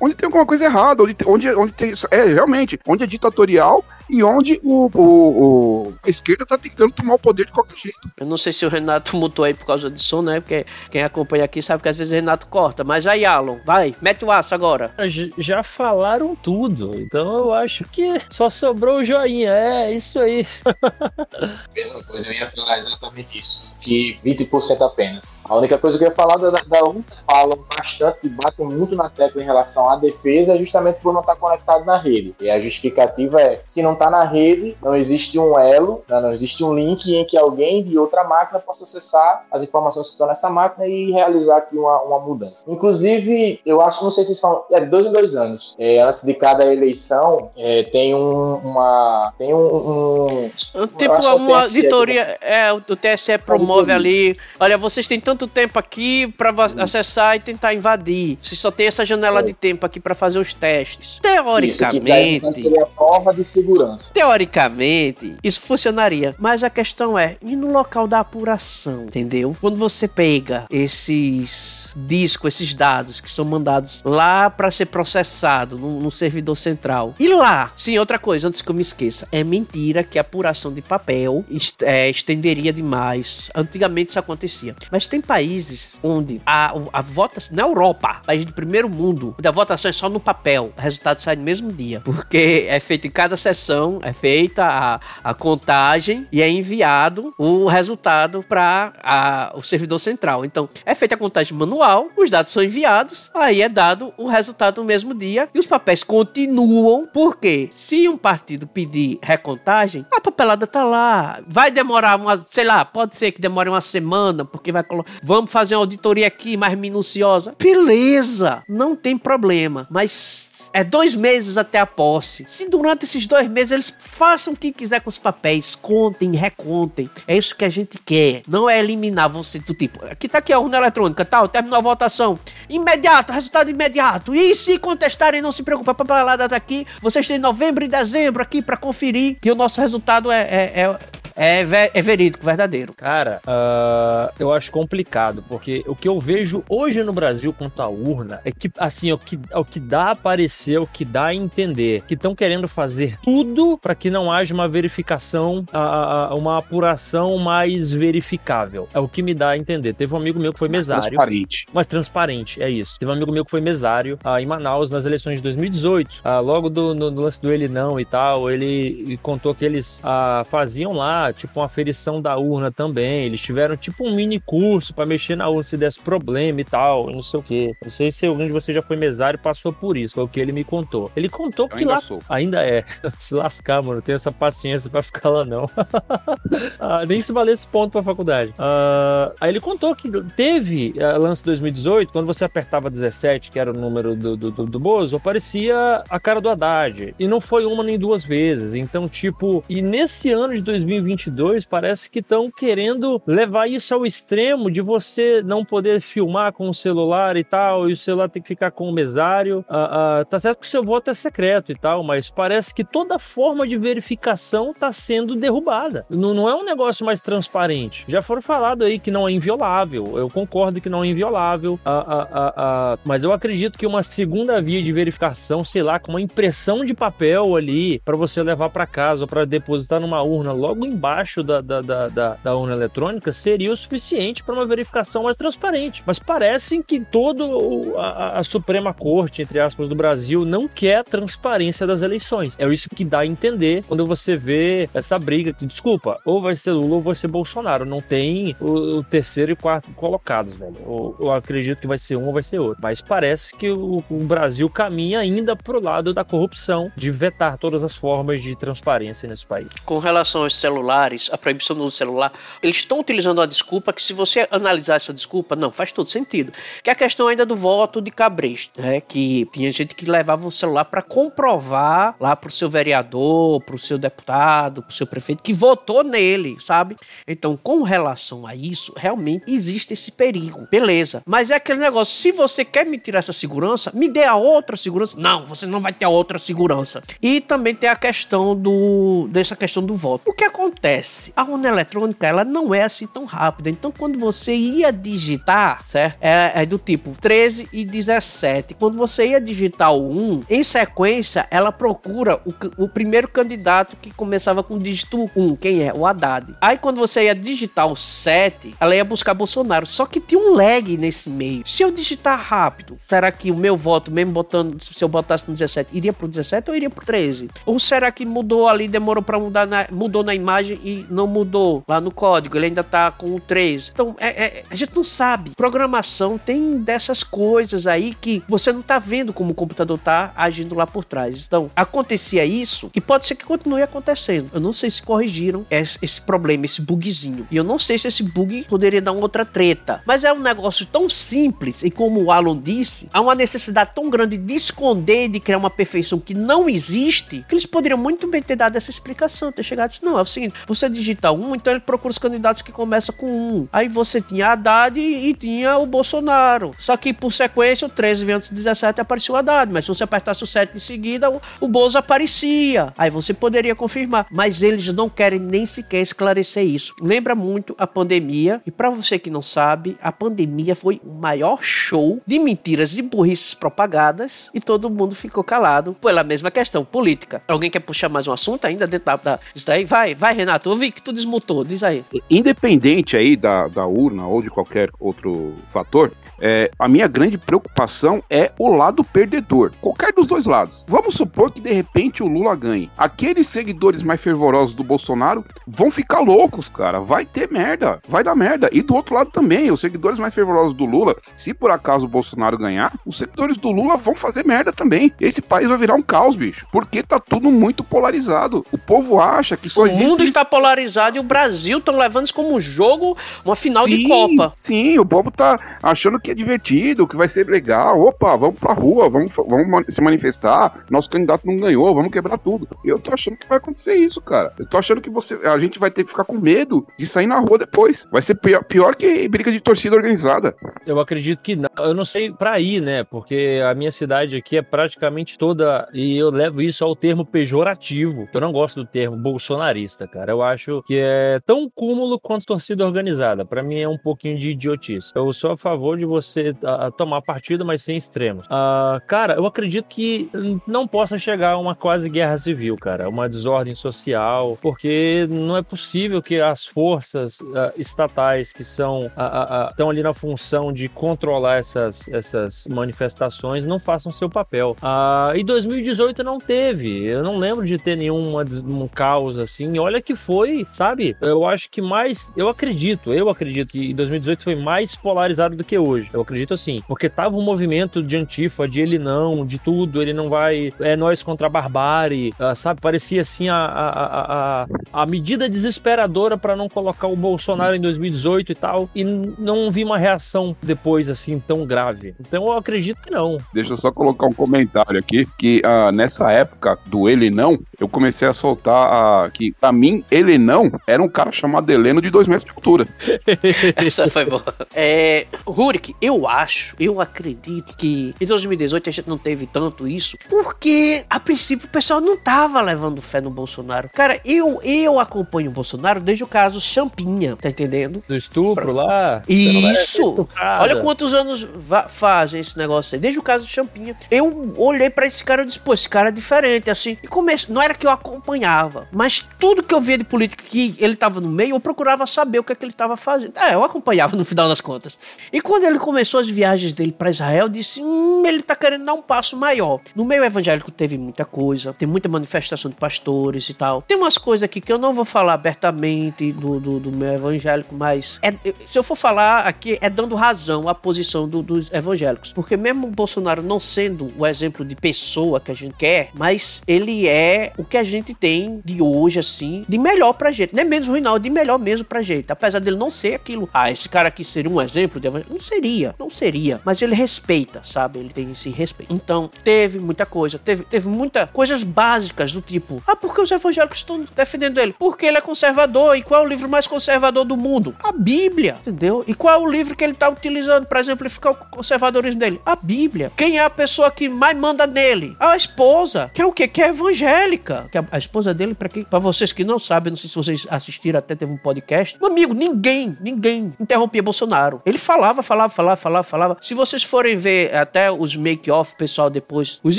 Onde tem alguma coisa errada, onde, onde, onde tem. É, realmente, onde é ditatorial e onde o, o, o a esquerda tá tentando tomar o poder de qualquer jeito. Eu não sei se o Renato mutou aí por causa do som, né? Porque quem acompanha aqui sabe que às vezes o Renato corta. Mas aí, Alan, vai, mete o aço agora. Já falaram tudo, então eu acho que só sobrou o joinha. É, isso aí. Mesma coisa, eu ia falar exatamente isso. Que 20% apenas. A única coisa que eu ia falar da, da um falam bastante, batem muito na em relação à defesa, é justamente por não estar conectado na rede. E a justificativa é: se não está na rede, não existe um elo, né, não existe um link em que alguém de outra máquina possa acessar as informações que estão nessa máquina e realizar aqui uma, uma mudança. Inclusive, eu acho, não sei se são é, dois em dois anos, é, antes de cada eleição, é, tem um, uma. Tem um. um tipo, uma auditoria. É, o TSE promove ali. Olha, vocês têm tanto tempo aqui para acessar e tentar invadir. Você só tem essa janela é. de tempo aqui para fazer os testes. Teoricamente. Isso, a prova de segurança. Teoricamente, isso funcionaria. Mas a questão é, e no local da apuração, entendeu? Quando você pega esses discos, esses dados que são mandados lá para ser processado no, no, servidor central. E lá, sim, outra coisa, antes que eu me esqueça, é mentira que a apuração de papel é, estenderia demais. Antigamente isso acontecia. Mas tem países onde a, a votação, na Europa, país de primeiro mundo, onde a votação é só no papel, o resultado sai no mesmo dia. Porque é feito em cada sessão, é feita a, a contagem e é enviado o resultado para o servidor central. Então, é feita a contagem manual, os dados são enviados, aí é dado o resultado no mesmo dia e os papéis continuam, porque se um partido pedir recontagem, a papelada tá lá. Vai demorar uma, sei lá, pode ser que demore uma semana, porque vai colocar. Vamos fazer uma auditoria aqui mais minuciosa. Beleza, não tem problema. Mas é dois meses até a posse. Se durante esses dois meses eles façam o que quiser com os papéis, contem, recontem. É isso que a gente quer. Não é eliminar você do tipo. Aqui tá aqui a urna eletrônica, tal, terminou a votação. Imediato, resultado imediato. E se contestarem, não se preocupe, a papelada tá aqui. Vocês têm novembro e dezembro aqui para conferir que o nosso resultado é, é, é é, é verídico, verdadeiro. Cara, uh, eu acho complicado, porque o que eu vejo hoje no Brasil quanto à urna é que, assim, o que, o que dá a aparecer, o que dá a entender, que estão querendo fazer tudo para que não haja uma verificação, uh, uma apuração mais verificável. É o que me dá a entender. Teve um amigo meu que foi mais mesário. Transparente. Mais transparente, é isso. Teve um amigo meu que foi mesário uh, em Manaus nas eleições de 2018. logo do, no, no, lance do ele não e tal, ele contou que eles faziam lá tipo uma aferição da urna também. Eles tiveram tipo um mini curso para mexer na urna se desse problema e tal, não sei o que. Não sei se algum de vocês já foi mesário e passou por isso, foi o que ele me contou. Ele contou que lá sou. ainda é. se lascar, mano, não tenho essa paciência para ficar lá não. ah, nem se valer esse ponto pra faculdade. Ah, aí ele contou que teve uh, lance 2018, quando você apertava 17, que era o número do, do, do, do Bozo, aparecia a cara do Haddad. E não foi uma nem duas vezes. Então, tipo, e nesse ano de 2020 2022 parece que estão querendo levar isso ao extremo de você não poder filmar com o celular e tal, e o celular tem que ficar com o mesário. Ah, ah, tá certo que o seu voto é secreto e tal, mas parece que toda forma de verificação está sendo derrubada. Não, não é um negócio mais transparente. Já foram falado aí que não é inviolável. Eu concordo que não é inviolável, ah, mas eu acredito que uma segunda via de verificação, sei lá, com uma impressão de papel ali para você levar para casa ou para depositar numa urna logo embaixo abaixo da, da, da, da, da urna eletrônica seria o suficiente para uma verificação mais transparente. Mas parece que todo a, a, Suprema Corte, entre aspas, do Brasil não quer transparência das eleições. É isso que dá a entender quando você vê essa briga. Que, desculpa, ou vai ser Lula ou vai ser Bolsonaro. Não tem o, o terceiro e quarto colocados, velho. Eu, eu, acredito que vai ser um ou vai ser outro. Mas parece que o, o Brasil caminha ainda pro lado da corrupção, de vetar todas as formas de transparência nesse país. Com relação aos celulares celulares, a proibição do celular, eles estão utilizando a desculpa que se você analisar essa desculpa, não, faz todo sentido. Que é a questão ainda do voto de Cabresto, né? Que tinha gente que levava o celular para comprovar lá pro seu vereador, pro seu deputado, pro seu prefeito, que votou nele, sabe? Então, com relação a isso, realmente existe esse perigo. Beleza. Mas é aquele negócio, se você quer me tirar essa segurança, me dê a outra segurança. Não, você não vai ter a outra segurança. E também tem a questão do dessa questão do voto. O que acontece acontece? A urna eletrônica, ela não é assim tão rápida. Então, quando você ia digitar, certo? É, é do tipo 13 e 17. Quando você ia digitar o 1, em sequência, ela procura o, o primeiro candidato que começava com o dígito 1, quem é? O Haddad. Aí, quando você ia digitar o 7, ela ia buscar Bolsonaro. Só que tinha um lag nesse meio. Se eu digitar rápido, será que o meu voto, mesmo botando, se eu botasse no 17, iria pro 17 ou iria pro 13? Ou será que mudou ali, demorou para mudar, na, mudou na imagem e não mudou lá no código, ele ainda tá com o 3. Então, é, é, a gente não sabe. Programação tem dessas coisas aí que você não tá vendo como o computador tá agindo lá por trás. Então, acontecia isso e pode ser que continue acontecendo. Eu não sei se corrigiram esse, esse problema, esse bugzinho. E eu não sei se esse bug poderia dar uma outra treta. Mas é um negócio tão simples e como o Alan disse, há uma necessidade tão grande de esconder, de criar uma perfeição que não existe, que eles poderiam muito bem ter dado essa explicação, ter chegado e disse, não, é o seguinte, você digita um, então ele procura os candidatos que começam com um. Aí você tinha Haddad e, e tinha o Bolsonaro. Só que por sequência, o 13 veio antes do 17 apareceu Haddad. Mas se você apertasse o 7 em seguida, o, o aparecia. Aí você poderia confirmar. Mas eles não querem nem sequer esclarecer isso. Lembra muito a pandemia. E para você que não sabe, a pandemia foi o maior show de mentiras e burrices propagadas. E todo mundo ficou calado pela mesma questão política. Alguém quer puxar mais um assunto ainda dentro da. da isso daí? Vai, vai, Renan Renato. Eu vi que tu desmutou, diz aí. Independente aí da, da urna ou de qualquer outro fator, é, a minha grande preocupação é o lado perdedor. Qualquer dos dois lados. Vamos supor que de repente o Lula ganhe. Aqueles seguidores mais fervorosos do Bolsonaro vão ficar loucos, cara. Vai ter merda. Vai dar merda. E do outro lado também, os seguidores mais fervorosos do Lula, se por acaso o Bolsonaro ganhar, os seguidores do Lula vão fazer merda também. Esse país vai virar um caos, bicho. Porque tá tudo muito polarizado. O povo acha que só O existe. mundo está polarizado e o Brasil estão levando isso como um jogo, uma final de Sim, Copa. Sim, o povo tá achando que é divertido, que vai ser legal. Opa, vamos pra rua, vamos, vamos se manifestar. Nosso candidato não ganhou, vamos quebrar tudo. E eu tô achando que vai acontecer isso, cara. Eu tô achando que você, a gente vai ter que ficar com medo de sair na rua depois. Vai ser pior, pior que briga de torcida organizada. Eu acredito que não. Eu não sei pra ir, né? Porque a minha cidade aqui é praticamente toda. E eu levo isso ao termo pejorativo. Eu não gosto do termo bolsonarista, cara. Eu acho que é tão cúmulo quanto torcida organizada. Pra mim é um pouquinho de idiotice. Eu sou a favor de você ah, tomar partido, mas sem extremos. Ah, cara, eu acredito que não possa chegar a uma quase guerra civil, cara. Uma desordem social. Porque não é possível que as forças ah, estatais que são ah, ah, estão ali na função de controlar essas, essas manifestações não façam seu papel. Ah, e 2018 não teve. Eu não lembro de ter nenhuma des- um caos assim. Olha que foi, sabe? Eu acho que mais. Eu acredito, eu acredito que 2018 foi mais polarizado do que hoje. Eu acredito assim. Porque tava um movimento de antifa, de ele não, de tudo, ele não vai. É nós contra a barbárie, ah, sabe? Parecia assim a, a, a, a, a medida desesperadora para não colocar o Bolsonaro em 2018 e tal. E não vi uma reação depois assim tão grave. Então eu acredito que não. Deixa eu só colocar um comentário aqui, que ah, nessa época do ele não, eu comecei a soltar ah, que, pra mim, ele não era um cara chamado Heleno de dois metros de altura. Essa foi boa. É, Rurik, eu acho, eu acredito que em 2018 a gente não teve tanto isso, porque a princípio o pessoal não tava levando fé no Bolsonaro. Cara, eu, eu acompanho o Bolsonaro desde o caso Champinha, tá entendendo? Do estupro lá. vai ser Isso! estuprada. Olha quantos anos fazem esse negócio aí, desde o caso do Champinha. Eu olhei pra esse cara e disse, pô, esse cara é diferente, assim. E começo, não era que eu acompanhava, mas tudo que eu via de política que ele tava no meio, eu procurava saber o que é que ele tava fazendo. É, eu acompanhava no final das contas. E quando ele começou as viagens dele pra Israel, eu disse, hum, ele tá querendo dar um passo maior. No meio evangélico teve muita coisa, tem muita manifestação de pastores e tal. Tem umas coisas aqui que eu não vou falar abertamente do, do, do meu evangélico, mas é- se eu for falar aqui, é dando razão à posição do- dos evangélicos. Porque mesmo o Bolsonaro não sendo o exemplo de pessoa que a gente quer, mas ele é o que a gente tem de hoje, assim, de melhor pra gente. Não é menos ruim, não, de melhor mesmo pra gente. Apesar dele não ser aquilo. Ah, esse cara aqui seria um exemplo de evangélico. Não seria, não seria. Mas ele respeita, sabe? Ele tem esse respeito. Então, teve muita coisa. Teve, teve muita coisas básicas do tipo: ah, por que os evangélicos estão defendendo ele? Porque ele é conservador. E qual é o livro mais conservador do mundo? A Bíblia, entendeu? E qual é o livro que ele tá utilizando pra exemplificar o conservadorismo dele? A Bíblia. Quem é a pessoa que mais manda nele? A esposa, que é o quê? Que é evangélica. Que a, a esposa dele? Pra vocês que não sabem, não sei se vocês assistiram, até teve um podcast. Meu amigo, ninguém, ninguém interrompia Bolsonaro. Ele falava, falava, falava, falava, falava. Se vocês forem ver até os make-off, pessoal, depois, os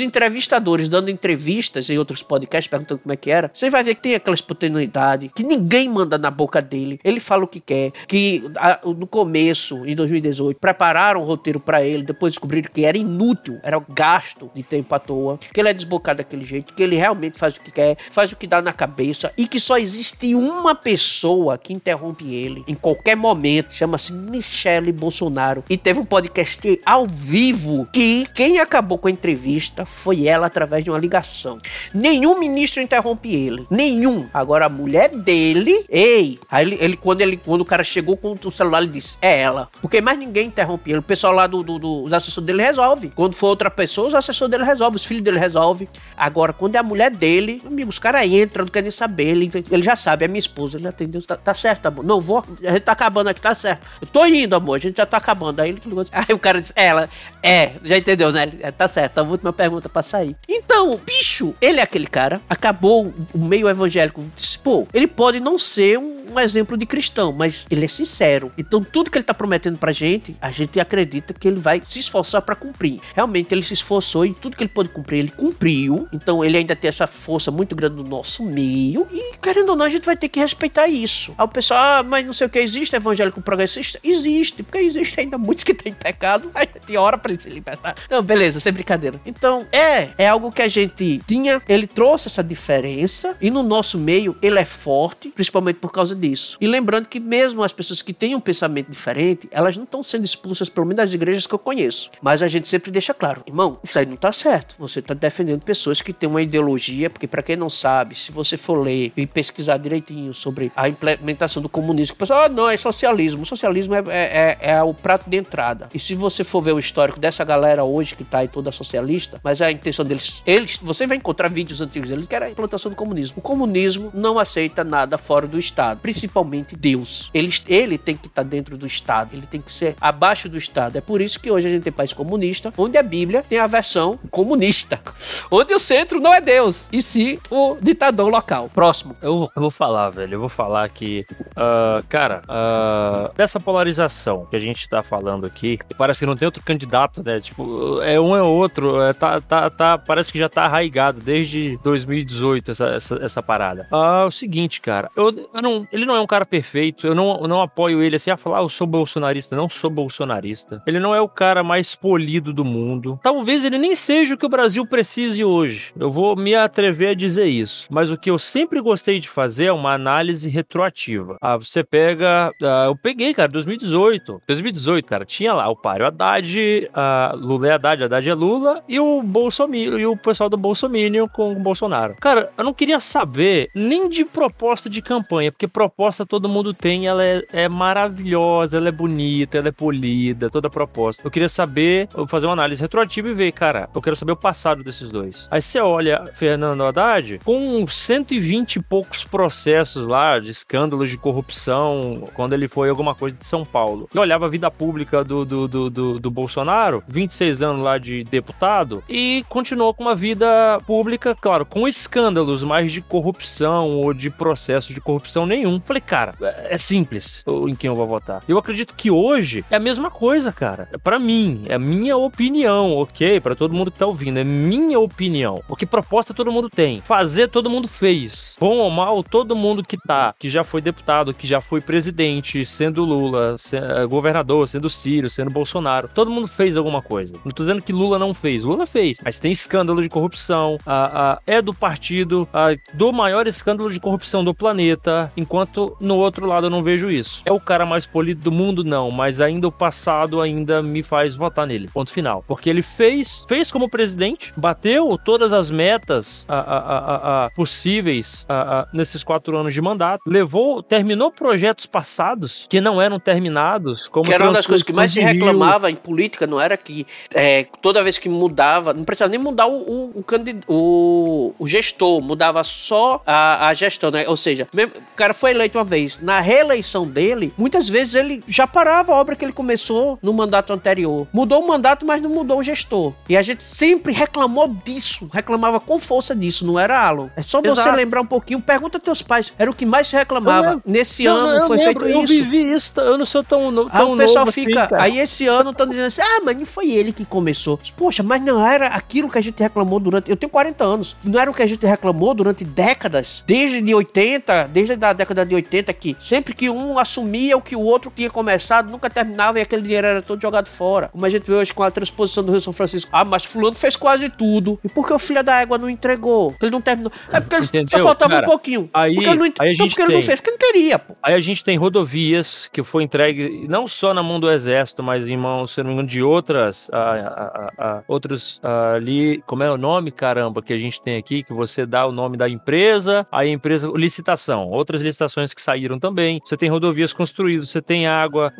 entrevistadores dando entrevistas em outros podcasts, perguntando como é que era, você vai ver que tem aquela espontaneidade, que ninguém manda na boca dele. Ele fala o que quer, que a- no começo, em 2018, prepararam o roteiro pra ele, depois descobriram que era inútil, era um gasto de tempo à toa, que ele é desbocado daquele jeito, que ele realmente faz o que quer, faz o que dá na cabeça, e que só existe uma pessoa que interrompe ele em qualquer momento, chama-se Michele Bolsonaro. E teve um podcast ao vivo que quem acabou com a entrevista foi ela através de uma ligação. Nenhum ministro interrompe ele. Nenhum. Agora a mulher dele, ei, aí ele, ele- quando ele quando o cara chegou com o celular, ele disse: "É ela". Porque mais ninguém interrompe ele. O pessoal lá do, do, do- os assessores dele resolve. Quando for outra pessoa, os assessores dele resolvem, os filhos dele resolvem. Agora quando é a mulher dele, amigo, os caras entram, não querem saber, ele, ele já sabe, é minha esposa, ele atendeu, tá, tá certo, amor. Não vou, a gente tá acabando aqui, tá certo. Eu tô indo, amor, a gente já tá acabando. Aí ele ligou, aí o cara disse: "Ela, é, já entendeu, né? "É, tá certo, a última pergunta pra sair". Então, bicho, ele é aquele cara, acabou o meio evangélico, disse, pô, ele pode não ser um, um exemplo de cristão, mas ele é sincero. Então, tudo que ele tá prometendo pra gente, a gente acredita que ele vai se esforçar para cumprir. Realmente, ele se esforçou e tudo que ele pôde cumprir, ele cumpriu. Então, ele ainda tem essa força muito grande no nosso meio. E, querendo ou não, a gente vai ter que respeitar isso. Aí o pessoal, ah, mas não sei o que, existe evangélico progressista? Existe, porque existe ainda muitos que têm pecado, ainda tem hora para ele se libertar. Não, beleza, sem brincadeira. Então, é, é algo que a gente tinha, ele trouxe essa diferença, e no nosso meio, ele é forte, principalmente por causa disso. E lembrando que mesmo as pessoas que têm um pensamento diferente, elas não estão sendo expulsas, pelo menos das igrejas que eu conheço. Mas a gente sempre deixa claro, irmão, isso aí não tá certo. Você tá defendendo pessoas que têm uma ideologia, porque para quem não sabe, se você for ler e pesquisar direitinho sobre a implementação do comunismo, o pessoal, ah, não, é socialismo. O socialismo é, é, é, é o prato de entrada. E se você for ver o histórico dessa galera hoje que tá aí toda socialista, mas a intenção deles, eles, você vai encontrar vídeos antigos deles que era a implantação do comunismo. O comunismo não aceita nada fora do Estado, principalmente Deus. Ele, ele tem que estar tá dentro do Estado, ele tem que ser abaixo do Estado. É por isso que hoje a gente tem país comunista, onde a Bíblia tem a versão comunista, onde o centro não é Deus, e sim o ditador local. Próximo. Eu, vou falar, velho, eu vou falar que, uh, cara, uh, dessa polarização que a gente tá falando aqui, parece que não tem outro candidato, né? Tipo, é um é outro, é, tá, tá, tá, parece que já tá arraigado desde 2018 essa, essa, essa parada. É o seguinte, cara, eu, eu, não, ele não é um cara perfeito, eu não, eu não apoio ele assim a falar, ah, eu sou bolsonarista, não sou bolsonarista. Ele não é o cara mais polido do mundo. Talvez ele nem seja o que o Brasil precise hoje. Eu vou me atrever a dizer isso. Mas o que eu sempre gostei de fazer é uma análise retroativa. Ah, você pega. Ah, eu peguei, cara, 2018. 2018, cara, tinha lá o Pário Haddad, a Lula é Haddad, Haddad é Lula, e o Bolsonaro e o pessoal do Bolsonaro com o Bolsonaro. Cara, eu não queria saber nem de proposta de campanha, porque proposta todo mundo tem, ela é, é maravilhosa, ela é bonita, ela é polida, toda proposta. Eu queria saber, fazer uma análise retroativa e ver, cara, eu quero saber o passado desses dois. Aí você olha Fernando Haddad com 120 e poucos processos lá de escândalos de corrupção quando ele foi alguma coisa de São Paulo. E olhava a vida pública do, do, do, do, do Bolsonaro, 26 anos lá de deputado, e continuou com uma vida pública, claro, com escândalos, mas de corrupção ou de processo de corrupção nenhum. Falei, cara, é simples em quem eu vou votar. Eu acredito que hoje é a mesma coisa, cara. Para mim, é minha opinião, ok? Para todo mundo que tá ouvindo, é minha opinião. Porque proposta todo mundo tem. Fazer todo mundo fez. Bom ou mal, todo mundo que tá, que já foi deputado, que já foi presidente, sendo Lula, eh, governador, sendo Ciro, sendo Bolsonaro, todo mundo fez alguma coisa. Não tô dizendo que Lula não fez. Lula fez. Mas tem escândalo de corrupção, a, a, é do partido, a, do maior escândalo de corrupção do planeta, enquanto no outro lado eu não vejo isso. É o cara mais polido do mundo, não, mas ainda o passado ainda me faz votar nele. Ponto final. Porque ele fez, fez como presidente, bateu todas as metas a, a, possíveis nesses quatro anos de mandato, levou, terminou projetos passados que não eram terminados, como que era uma das coisas que mais se reclamava em política, não era que é, toda vez que mudava, não precisava nem mudar o, o, o, o, o gestor, mudava só a, a gestão, né? Ou seja, o cara foi eleito uma vez, na reeleição dele, muitas vezes ele já parava a obra que ele começou no mandato anterior. Mudou o mandato, mas não mudou o gestor. E a gente sempre reclamou disso, reclamava com força disso, não era Alan. É só você Exato. lembrar um pouquinho, pergunta teus pais, era o que mais se reclamava. Nesse não, ano foi lembro, feito eu isso. Eu vivi isso, eu não sou tão, tão aí o pessoal fica, assim, aí esse ano estão dizendo assim, ah, mas não foi ele que começou. Poxa, mas não era aquilo que a gente reclamou durante, eu tenho 40 anos, não era o que a gente reclamou durante décadas, desde de 80, desde a década de 80 que sempre que um assumia o que o outro tinha começado, nunca terminava e aquele dinheiro era todo jogado fora. Como a gente vê hoje com a transposição do Rio São Francisco. Ah, mas fulano fez quase tudo. E por que o filho da égua não entregou? Ele não terminou. É porque ele só faltava Cara, um pouquinho. Aí, porque não, aí a gente porque tem, não fez, porque não teria, pô. Aí a gente tem rodovias que foi entregue não só na mão do exército, mas em mão, se não me engano, de outras, a, a, a, outros ali, como é o nome, caramba, que a gente tem aqui, que você dá o nome da empresa, aí a empresa, licitação, outras licitações que saíram também. Você tem rodovias construídas, você tem água,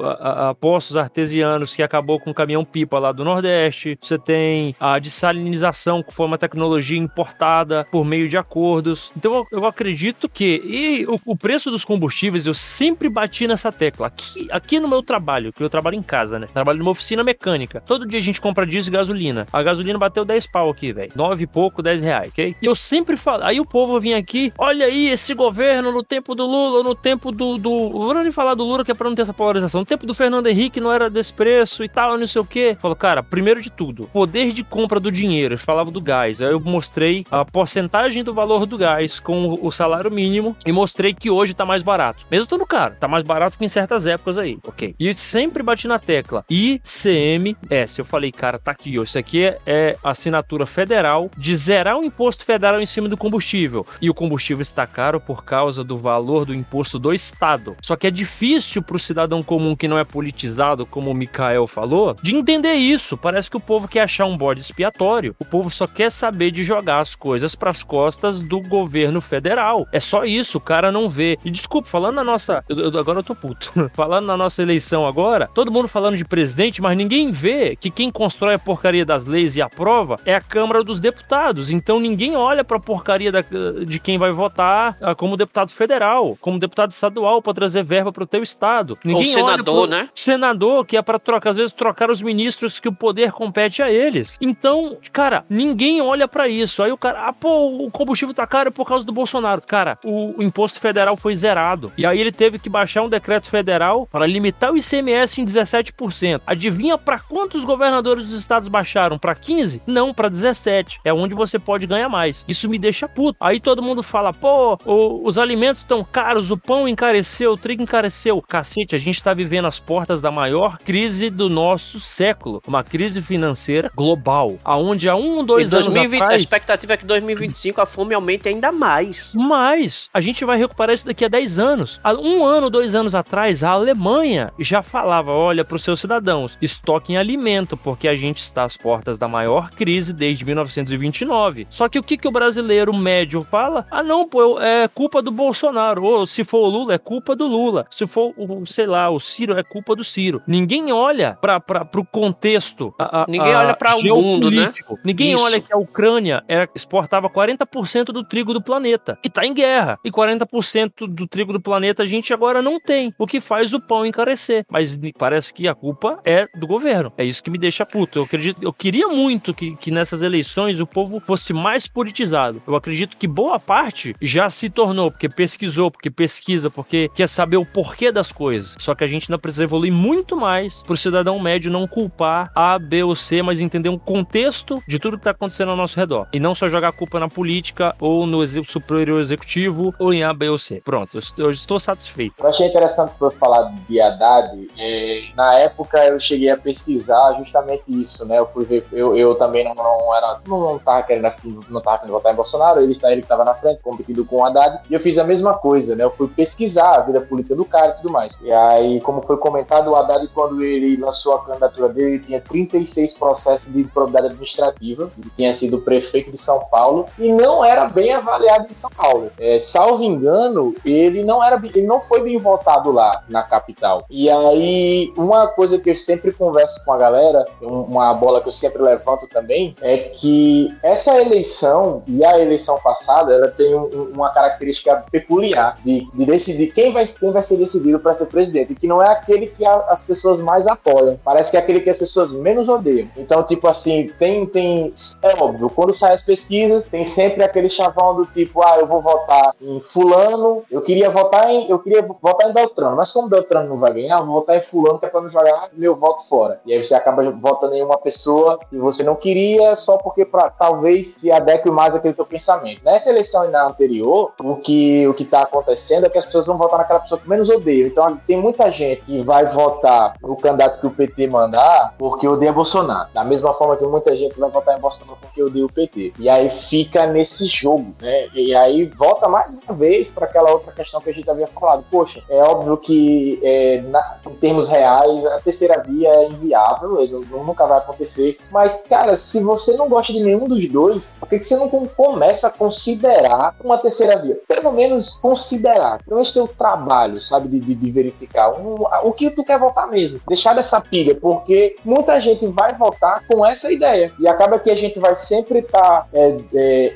postos artesianos que acabou com o caminhão-pipa lá do Nordeste, você tem a dessalinização, que foi uma tecnologia importada por meio de acordos. Então eu, eu acredito que e o, o, preço dos combustíveis, eu sempre bati nessa tecla. Aqui, aqui no meu trabalho, que eu trabalho em casa, né? Trabalho numa oficina mecânica. Todo dia a gente compra diesel e gasolina. A gasolina bateu 10 pau aqui, velho. Nove e pouco, dez reais, ok? E eu sempre falo. Aí o povo vinha aqui, olha aí esse governo no tempo do Lula, no tempo do. do vou nem falar do Lula, que é pra não ter essa polarização. No tempo do Fernando Henrique não era desse preço e tal, não sei o quê. Falou, cara, primeiro de tudo, poder de compra do dinheiro. Eles falavam do gás. Aí eu mostrei a porcentagem do valor do gás com o salário mínimo e mostrei que hoje tá mais barato. Mesmo estando caro, tá mais barato que em certas épocas aí, ok? E sempre bati na tecla. ICMS. Eu falei, cara, tá aqui, ó. Isso aqui é, é assinatura federal de zerar o imposto federal em cima do combustível. E o combustível está caro por causa do valor do imposto do Estado. Só que é difícil pro cidadão comum que não é politizado, como o Mikael falou, de entender isso. Parece que o povo quer achar um bode expiatório. O povo só quer saber de jogar as coisas pras costas do governo federal. É só isso, o cara não vê. E desculpa, falando na nossa. Eu, eu, agora eu tô puto. falando na nossa eleição agora, todo mundo falando de presidente, mas ninguém vê que quem constrói a porcaria das leis e aprova é a Câmara dos Deputados. Então ninguém olha pra porcaria da, de quem vai votar ah, como deputado federal, como deputado estadual para trazer verba pro teu estado. Ninguém Ou senador, né? Senador, que é para trocar, às vezes, trocar os ministros que o poder compete a eles. Então, cara, ninguém olha para isso. Aí o cara, ah, pô, o combustível tá caro por causa do Bolsonaro. Cara, o, o imposto federal foi zerado. E aí ele teve que baixar um decreto federal para limitar o ICMS em 17%. Adivinha para quantos governadores dos estados baixaram? Para 15? Não, para 17. É onde você pode ganhar mais. Isso me deixa puto. Aí todo mundo fala, pô, o, os alimentos estão caros, o pão encareceu, o trigo encareceu. Cacete, a gente tá vivendo as portas da maior crise do nosso século. Uma crise financeira global. Aonde há um, dois Em anos 2020, atrás... A expectativa é que em 2025 a fome aumente ainda mais. Mas a gente vai recuperar isso daqui a 10 anos. Um ano, dois anos atrás, a Alemanha já falava: olha, para os seus cidadãos, estoquem alimento, porque a gente está às portas da maior crise desde 1929. Só que o que, que o brasileiro médio fala? Ah, não, pô, é culpa do Bolsonaro. Ou se for o Lula, é culpa do Lula. Se for, o, sei lá, o Ciro, é culpa do Ciro. Ninguém olha para o contexto. a- a- Ninguém a olha pra o mundo, né? Ninguém Isso. olha que a Ucrânia era- exportava 40% do trigo do planeta. E tá em guerra. E 40% do trigo do planeta a gente agora não tem. O que faz o pão encarecer. Mas parece que a culpa é do governo. É isso que me deixa puto. Eu acredito, eu queria muito que, que nessas eleições o povo fosse mais politizado. Eu acredito que boa parte já se tornou, porque pesquisou, porque pesquisa, porque quer saber o porquê das coisas. Só que a gente ainda precisa evoluir muito mais pro cidadão médio não culpar A, B ou C, mas entender um contexto de tudo que tá acontecendo ao nosso redor. E não só jogar a culpa na política, ou no superior executivo, ou em A, B ou C. Pronto, eu estou- satisfeito. Eu achei interessante por falar de Haddad. é, na época eu cheguei a pesquisar justamente isso, né? Eu fui ver, eu, eu também não, não era, não, não querendo, não tava querendo votar em Bolsonaro, ele, ele que tava na frente, competindo com o Haddad, e eu fiz a mesma coisa, né? Eu fui pesquisar a vida política do cara e tudo mais. E aí, como foi comentado, o Haddad, quando ele lançou a candidatura dele, ele tinha 36 processos de probidade administrativa, ele tinha sido prefeito de São Paulo, e não era bem avaliado em São Paulo. É, salvo engano, ele não era, ele não foi bem votado lá na capital. E aí, uma coisa que eu sempre converso com a galera, um- uma bola que eu sempre levanto também, é que essa eleição e a eleição passada, ela tem um- uma característica peculiar de, de decidir quem vai, quem vai ser decidido para ser presidente, que não é aquele que a- as pessoas mais apoiam. Parece que é aquele que as pessoas menos odeiam. Então, tipo assim, tem, tem. É óbvio, quando saem as pesquisas, tem sempre aquele chavão do tipo, ah, eu vou votar em fulano, eu queria votar em. Eu queria votar em Beltrano, mas como Beltrano não vai ganhar, eu vou votar em fulano, que é pra não jogar meu voto fora. E aí você acaba votando em uma pessoa que você não queria, só porque pra, talvez se adeque mais àquele teu pensamento. Nessa eleição e na anterior, o que, o que tá acontecendo é que as pessoas vão votar naquela pessoa que menos odeia. Então tem muita gente que vai votar no candidato que o PT mandar porque odeia Bolsonaro. Da mesma forma que muita gente vai votar em Bolsonaro porque odeia o PT. E aí fica nesse jogo, né? E aí volta mais uma vez para aquela outra questão que a gente havia falado. Poxa, é óbvio que é, na- em termos reais a terceira via é inviável, ele nu- nunca vai acontecer. Mas, cara, se você não gosta de nenhum dos dois, por que, você não com- começa a considerar uma terceira via? Pelo menos considerar. Pelo menos ter o trabalho, sabe, de, de- de verificar um- o que tu quer votar mesmo. Deixar dessa pilha, porque muita gente vai votar com essa ideia. E acaba que a gente vai sempre estar,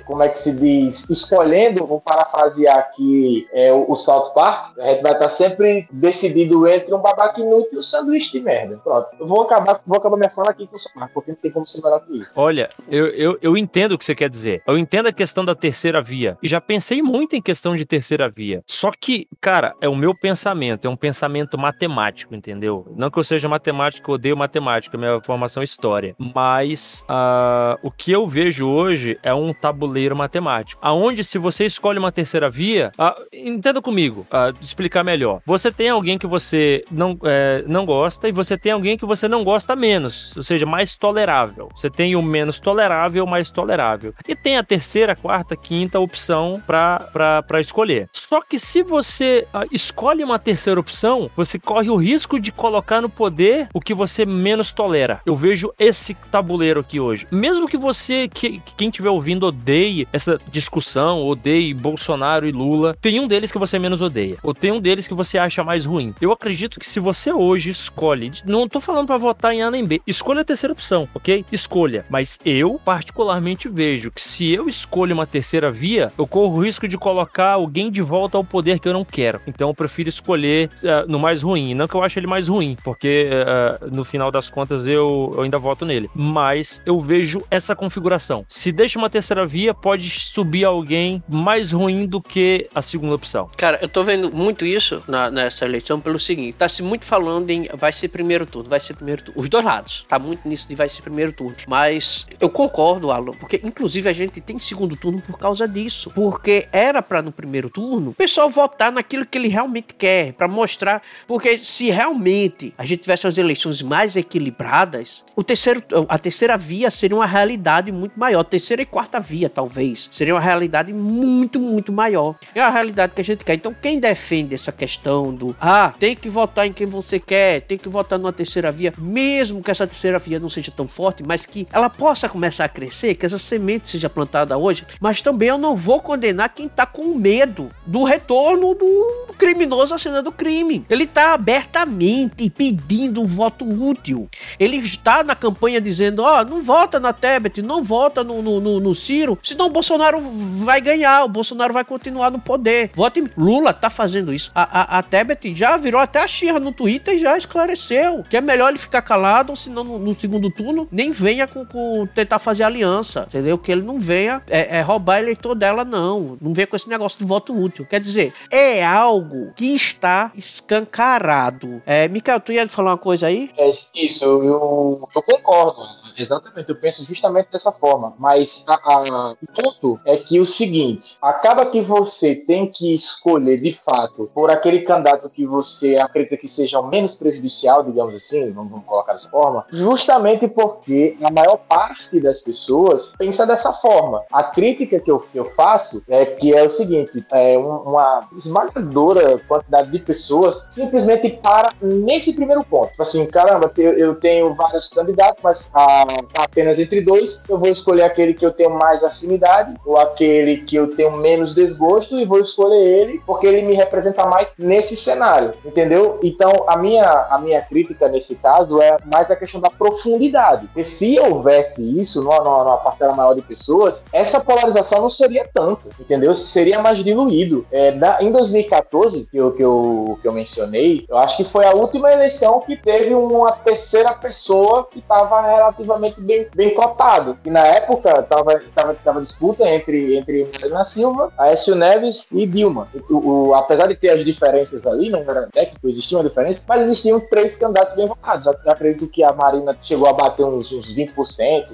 como é que se diz, escolhendo, vou parafrasear aqui é, o, o South Park, a gente vai estar sempre decidido entre um babaca inútil e um sanduíche de merda. Pronto. Eu vou acabar, vou acabar minha fala aqui com o South Park, porque não tem como ser melhor que isso. Olha, Eu, eu, eu entendo o que você quer dizer. Eu entendo a questão da terceira via. E já pensei muito em questão de terceira via. Só que, cara, é o meu pensamento. É um pensamento matemático, entendeu? Não que eu seja matemático, eu odeio matemática. Minha formação é história. Mas uh, o que eu vejo hoje é um tabuleiro matemático. Aonde, se você escolhe uma terceira via, uh, entenda comigo, uh, explicar melhor. Você tem alguém que você não, é, não gosta e você tem alguém que você não gosta menos, ou seja, mais tolerável. Você tem o menos tolerável, mais tolerável. E tem a terceira, quarta, quinta opção para escolher. Só que se você uh, escolhe uma terceira opção, você corre o risco de colocar no poder o que você menos tolera. Eu vejo esse tabuleiro aqui hoje. Mesmo que você, que, quem estiver ouvindo, odeie essa discussão, odeie Bolsonaro e Lula, tem um deles que você menos odeia. Ou tem um deles que você acha mais ruim. Eu acredito que se você hoje escolhe, não tô falando para votar em A nem B, escolha a terceira opção, ok? Escolha. Mas eu, particularmente, vejo que se eu escolho uma terceira via, eu corro o risco de colocar alguém de volta ao poder que eu não quero. Então eu prefiro escolher uh, no mais ruim. Não que eu ache ele mais ruim, porque uh, no final das contas eu, eu ainda voto nele. Mas eu vejo essa configuração. Se deixa uma terceira via, pode subir alguém mais ruim do que a segunda opção. Cara, eu tô vendo muito isso na, nessa eleição pelo seguinte: tá se muito falando em vai ser primeiro turno, vai ser primeiro turno. Os dois lados. Tá muito nisso de vai ser primeiro turno. Mas eu concordo, Alan, porque inclusive a gente tem segundo turno por causa disso. Porque era para no primeiro turno o pessoal votar naquilo que ele realmente quer, para mostrar. Porque se realmente a gente tivesse as eleições mais equilibradas, o terceiro, a terceira via seria uma realidade muito maior. Terceira e quarta via, talvez. Seria uma realidade muito, muito maior. É a realidade que a gente quer. Então, quem defende essa questão do ah, tem que votar em quem você quer, tem que votar numa terceira via, mesmo que essa terceira via não seja tão forte, mas que ela possa começar a crescer, que essa semente seja plantada hoje, mas também eu não vou condenar quem tá com medo do retorno do criminoso à cena do crime. Ele tá abertamente pedindo um voto útil. Ele está na campanha dizendo: ó, oh, não vota na Tebet, não vota no, no, no, no Ciro, senão o Bolsonaro vai ganhar, Bolsonaro vai continuar no poder. Vote Lula tá fazendo isso. A, a, a Tebet já virou até a Xirra no Twitter e já esclareceu que é melhor ele ficar calado, senão no, no segundo turno nem venha com, com, tentar fazer aliança, entendeu? Que ele não venha é, é roubar eleitor dela, não. Não venha com esse negócio de voto útil. Quer dizer, é algo que está escancarado. É, Mikael, tu ia falar uma coisa aí? É isso, eu, eu concordo. Exatamente, eu penso justamente dessa forma. Mas a, a, o ponto é que o seguinte: acaba que você tem que escolher de fato por aquele candidato que você acredita que seja o menos prejudicial, digamos assim, vamos, vamos colocar dessa forma, justamente porque a maior parte das pessoas pensa dessa forma. A crítica que eu, que eu faço é que é o seguinte: é uma esmagadora quantidade de pessoas simplesmente para nesse primeiro ponto. Tipo assim, caramba, eu tenho vários candidatos, mas a, apenas entre dois, eu vou escolher aquele que eu tenho mais afinidade ou aquele que eu tenho menos desgosto e vou escolher ele porque ele me representa mais nesse cenário, entendeu? Então a minha, a minha crítica nesse caso é mais a questão da profundidade. E se houvesse isso numa, numa parcela maior de pessoas, essa polarização não seria tanto, entendeu? Seria mais diluído. É, em 2014, que eu, que, eu, que eu mencionei, eu acho que foi a última eleição que teve uma terceira pessoa que estava relativamente bem, bem cotado. E na época tava, tava, tava disputa entre, entre Silva, Aécio Neves e Dilma. O, o, apesar de ter as diferenças ali, não era técnico, existia uma diferença, mas existiam três candidatos bem votados. Eu acredito que a Marina chegou a bater uns, uns 20%,